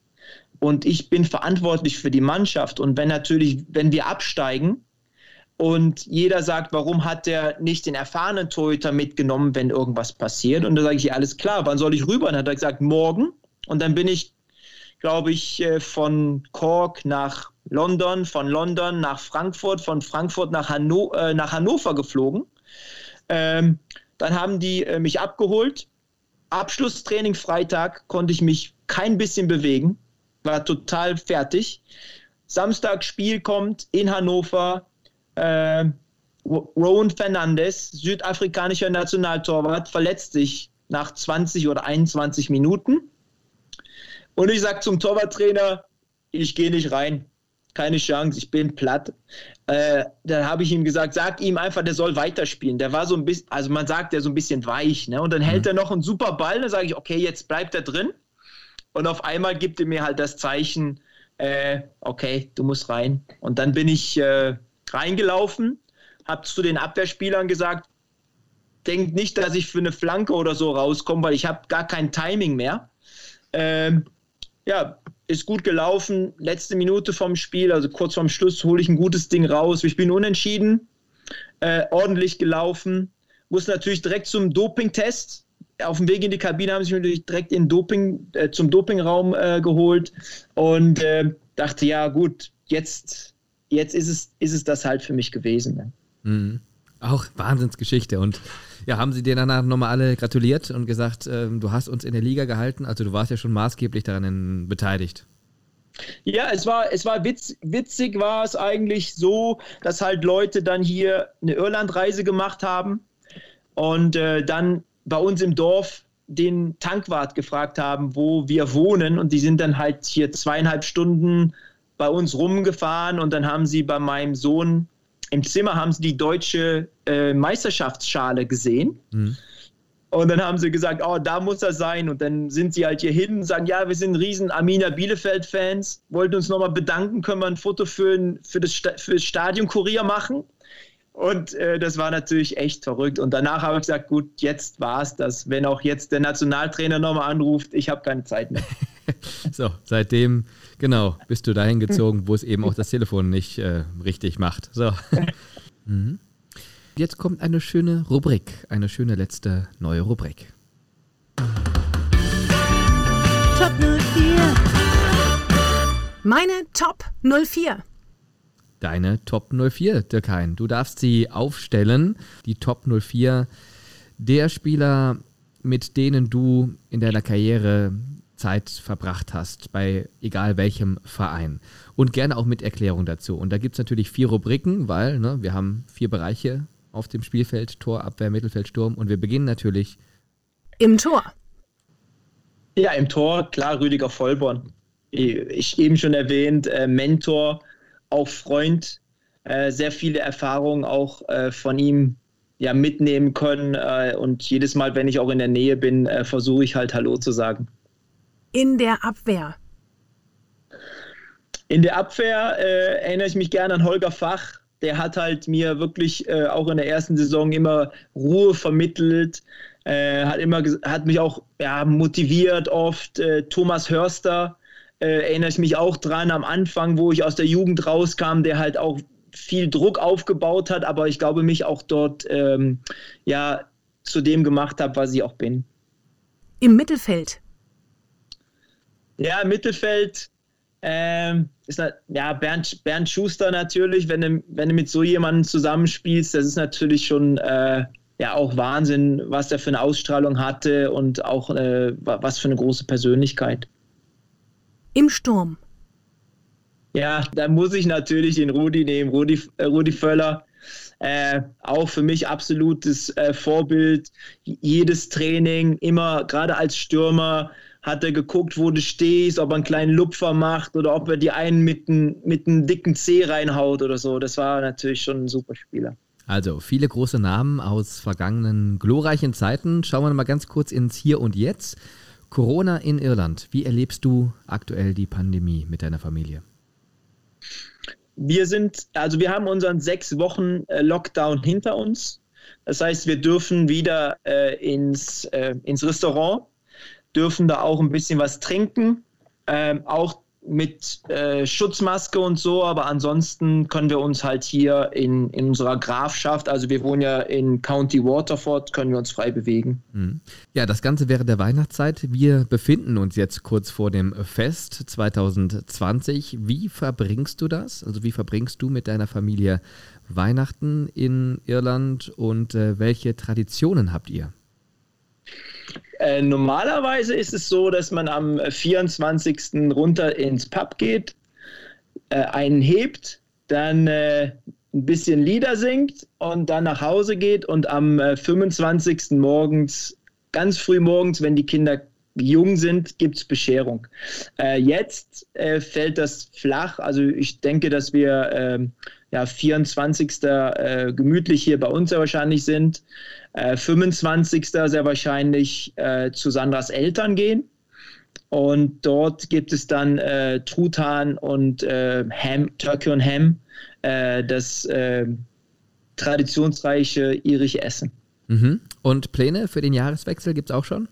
S3: Und ich bin verantwortlich für die Mannschaft. Und wenn natürlich, wenn wir absteigen und jeder sagt, warum hat der nicht den erfahrenen Torhüter mitgenommen, wenn irgendwas passiert? Und dann sage ich, alles klar, wann soll ich rüber? Und dann hat er gesagt, morgen. Und dann bin ich glaube ich, äh, von Cork nach London, von London nach Frankfurt, von Frankfurt nach, Hanno äh, nach Hannover geflogen. Ähm, dann haben die äh, mich abgeholt. Abschlusstraining Freitag konnte ich mich kein bisschen bewegen, war total fertig. Samstag Spiel kommt in Hannover. Äh, Rowan Fernandes, südafrikanischer Nationaltorwart, verletzt sich nach 20 oder 21 Minuten. Und ich sage zum Torwarttrainer, ich gehe nicht rein. Keine Chance, ich bin platt. Äh, dann habe ich ihm gesagt, sag ihm einfach, der soll weiterspielen. Der war so ein bisschen, also man sagt, der so ein bisschen weich. Ne? Und dann hält mhm. er noch einen super Ball. Dann sage ich, okay, jetzt bleibt er drin. Und auf einmal gibt er mir halt das Zeichen, äh, okay, du musst rein. Und dann bin ich äh, reingelaufen, habe zu den Abwehrspielern gesagt, denkt nicht, dass ich für eine Flanke oder so rauskomme, weil ich habe gar kein Timing mehr. Ähm, ja, ist gut gelaufen. Letzte Minute vom Spiel, also kurz vorm Schluss, hole ich ein gutes Ding raus. Ich bin unentschieden, äh, ordentlich gelaufen. Muss natürlich direkt zum Dopingtest. Auf dem Weg in die Kabine haben sie mich natürlich direkt in Doping, äh, zum Dopingraum äh, geholt und äh, dachte, ja gut, jetzt, jetzt ist, es, ist es das halt für mich gewesen. Ne?
S1: Mhm. Auch Wahnsinnsgeschichte. Und ja, haben sie dir danach nochmal alle gratuliert und gesagt, äh, du hast uns in der Liga gehalten. Also du warst ja schon maßgeblich daran beteiligt.
S3: Ja, es war, es war witz, witzig, war es eigentlich so, dass halt Leute dann hier eine Irlandreise gemacht haben und äh, dann bei uns im Dorf den Tankwart gefragt haben, wo wir wohnen. Und die sind dann halt hier zweieinhalb Stunden bei uns rumgefahren und dann haben sie bei meinem Sohn im Zimmer haben sie die deutsche äh, Meisterschaftsschale gesehen. Mhm. Und dann haben sie gesagt, oh, da muss er sein. Und dann sind sie halt hier hin und sagen, ja, wir sind riesen Arminia Bielefeld-Fans, wollten uns nochmal bedanken, können wir ein Foto für, für das, für das Stadion-Kurier machen. Und äh, das war natürlich echt verrückt. Und danach habe ich gesagt, gut, jetzt war es das. Wenn auch jetzt der Nationaltrainer nochmal anruft, ich habe keine Zeit mehr.
S1: so, seitdem Genau, bist du dahin gezogen, wo es eben auch das Telefon nicht äh, richtig macht. So. mhm. Jetzt kommt eine schöne Rubrik, eine schöne letzte neue Rubrik.
S2: Top 04. Meine Top 04.
S1: Deine Top 04, Dirkhein. Du darfst sie aufstellen, die Top 04 der Spieler, mit denen du in deiner Karriere Zeit verbracht hast, bei egal welchem Verein. Und gerne auch mit Erklärung dazu. Und da gibt es natürlich vier Rubriken, weil ne, wir haben vier Bereiche auf dem Spielfeld, Tor, Abwehr, Mittelfeld, Sturm. Und wir beginnen natürlich
S2: im Tor.
S3: Ja, im Tor, klar, Rüdiger Vollborn. Ich eben schon erwähnt, äh, Mentor, auch Freund, äh, sehr viele Erfahrungen auch äh, von ihm ja, mitnehmen können. Äh, und jedes Mal, wenn ich auch in der Nähe bin, äh, versuche ich halt Hallo zu sagen
S2: in der Abwehr?
S3: In der Abwehr äh, erinnere ich mich gerne an Holger Fach. Der hat halt mir wirklich äh, auch in der ersten Saison immer Ruhe vermittelt, äh, hat, immer, hat mich auch ja, motiviert oft. Äh, Thomas Hörster äh, erinnere ich mich auch dran am Anfang, wo ich aus der Jugend rauskam, der halt auch viel Druck aufgebaut hat, aber ich glaube, mich auch dort ähm, ja, zu dem gemacht habe, was ich auch bin.
S2: Im Mittelfeld
S3: ja, Mittelfeld ähm, ist ja, Bernd, Bernd Schuster natürlich, wenn du, wenn du mit so jemandem zusammenspielst, das ist natürlich schon äh, ja auch Wahnsinn, was er für eine Ausstrahlung hatte und auch äh, was für eine große Persönlichkeit.
S2: Im Sturm.
S3: Ja, da muss ich natürlich den Rudi nehmen, Rudi, äh, Rudi Völler. Äh, auch für mich absolutes äh, Vorbild. Jedes Training, immer gerade als Stürmer, hat er geguckt, wo du stehst, ob er einen kleinen Lupfer macht oder ob er die einen mit einem mit dicken C reinhaut oder so. Das war natürlich schon ein super Spieler.
S1: Also viele große Namen aus vergangenen glorreichen Zeiten. Schauen wir mal ganz kurz ins Hier und Jetzt. Corona in Irland. Wie erlebst du aktuell die Pandemie mit deiner Familie?
S3: Wir sind, also wir haben unseren sechs Wochen äh, Lockdown hinter uns. Das heißt, wir dürfen wieder äh, ins, äh, ins Restaurant dürfen da auch ein bisschen was trinken. Ähm, auch mit äh, Schutzmaske und so, aber ansonsten können wir uns halt hier in, in unserer Grafschaft, also wir wohnen ja in County Waterford, können wir uns frei bewegen.
S1: Mhm. Ja, das Ganze während der Weihnachtszeit. Wir befinden uns jetzt kurz vor dem Fest 2020. Wie verbringst du das? Also wie verbringst du mit deiner Familie Weihnachten in Irland und äh, welche Traditionen habt ihr?
S3: Äh, normalerweise ist es so, dass man am 24. runter ins Pub geht, äh, einen hebt, dann äh, ein bisschen Lieder singt und dann nach Hause geht und am 25. Äh, morgens, ganz früh morgens, wenn die Kinder jung sind, gibt es Bescherung. Äh, jetzt fällt das flach. Also ich denke, dass wir ähm, ja, 24. Äh, gemütlich hier bei uns sehr wahrscheinlich sind. Äh, 25. sehr wahrscheinlich äh, zu Sandras Eltern gehen. Und dort gibt es dann äh, Truthahn und äh, Ham, Turkey und Ham, äh, das traditionsreiche irische Essen.
S1: Mhm. Und Pläne für den Jahreswechsel gibt es auch schon?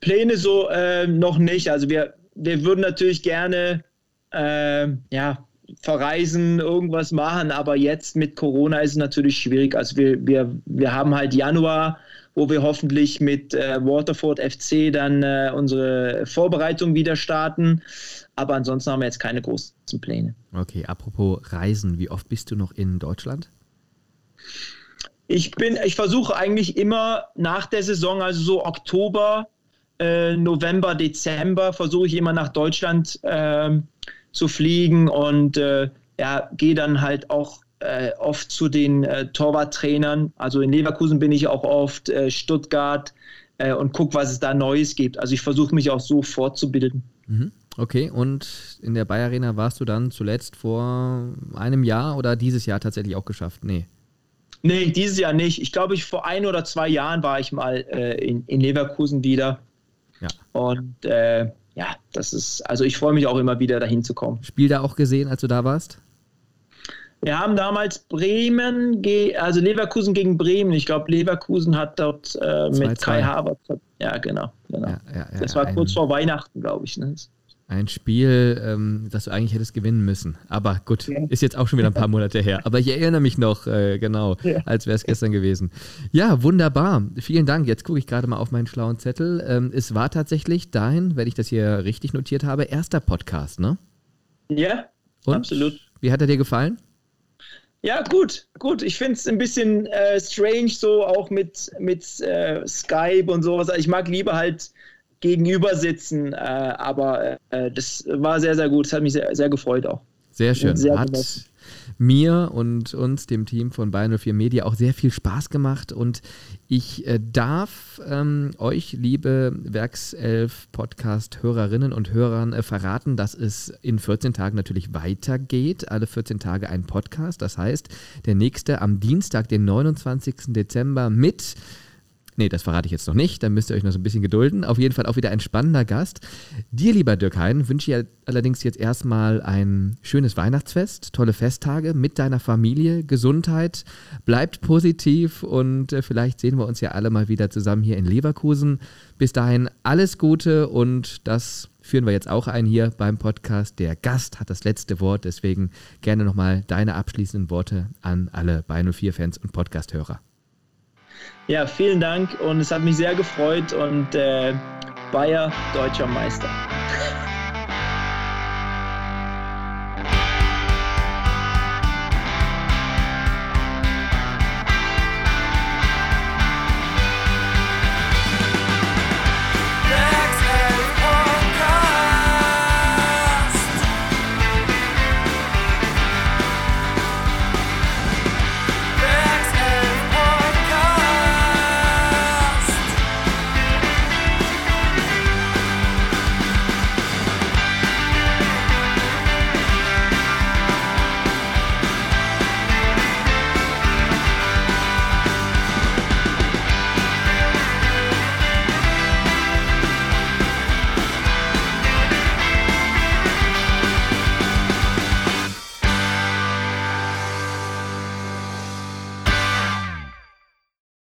S3: Pläne so noch nicht. Also wir, wir würden natürlich gerne ja, verreisen, irgendwas machen, aber jetzt mit Corona ist es natürlich schwierig. Also wir, wir, wir haben halt Januar, wo wir hoffentlich mit äh, Waterford FC dann äh, unsere Vorbereitung wieder starten. Aber ansonsten haben wir jetzt keine großen Pläne.
S1: Okay, apropos Reisen, wie oft bist du noch in Deutschland?
S3: Ich bin, ich versuche eigentlich immer nach der Saison, also so Oktober, äh, November, Dezember, versuche ich immer nach Deutschland äh, zu fliegen und äh, ja, gehe dann halt auch äh, oft zu den äh, Torwarttrainern. Also in Leverkusen bin ich auch oft, äh, Stuttgart äh, und gucke, was es da Neues gibt. Also ich versuche mich auch so fortzubilden.
S1: Mhm. Okay, und in der Bayer Arena warst du dann zuletzt vor einem Jahr oder dieses Jahr tatsächlich auch geschafft? Nee.
S3: Nee, dieses Jahr nicht. Ich glaube, ich vor ein oder zwei Jahren war ich mal äh, in, in Leverkusen wieder. Ja. Und äh, ja, das ist, also ich freue mich auch immer wieder dahin zu kommen.
S1: Spiel da auch gesehen, als du da warst?
S3: Wir haben damals Bremen, also Leverkusen gegen Bremen. Ich glaube, Leverkusen hat dort äh, mit Kai Havertz. Ja, genau. genau. Ja, ja, ja, das war kurz vor Weihnachten, glaube ich. Ne?
S1: Ein Spiel, ähm, das du eigentlich hättest gewinnen müssen. Aber gut, ja. ist jetzt auch schon wieder ein paar Monate her. Aber ich erinnere mich noch, äh, genau, ja. als wäre es gestern gewesen. Ja, wunderbar. Vielen Dank. Jetzt gucke ich gerade mal auf meinen schlauen Zettel. Ähm, es war tatsächlich dahin, wenn ich das hier richtig notiert habe, erster Podcast, ne?
S3: Ja, Und? absolut.
S1: Wie hat er dir gefallen?
S3: Ja, gut, gut. Ich finde es ein bisschen äh, strange, so auch mit, mit äh, Skype und sowas. Ich mag lieber halt gegenüber sitzen. Äh, aber äh, das war sehr, sehr gut. Das hat mich sehr, sehr gefreut auch.
S1: Sehr schön. Sehr hat genossen. mir und uns, dem Team von Bayern 04 Media, auch sehr viel Spaß gemacht. Und ich äh, darf ähm, euch, liebe Werkself-Podcast-Hörerinnen und Hörern, äh, verraten, dass es in 14 Tagen natürlich weitergeht. Alle 14 Tage ein Podcast. Das heißt, der nächste am Dienstag, den 29. Dezember mit Nee, das verrate ich jetzt noch nicht, dann müsst ihr euch noch so ein bisschen gedulden. Auf jeden Fall auch wieder ein spannender Gast. Dir, lieber Dirk Hein, wünsche ich allerdings jetzt erstmal ein schönes Weihnachtsfest, tolle Festtage mit deiner Familie, Gesundheit, bleibt positiv und äh, vielleicht sehen wir uns ja alle mal wieder zusammen hier in Leverkusen. Bis dahin alles Gute und das führen wir jetzt auch ein hier beim Podcast. Der Gast hat das letzte Wort, deswegen gerne nochmal deine abschließenden Worte an alle Beino 4 Fans und Podcast-Hörer.
S3: Ja, vielen Dank und es hat mich sehr gefreut und äh, Bayer deutscher Meister.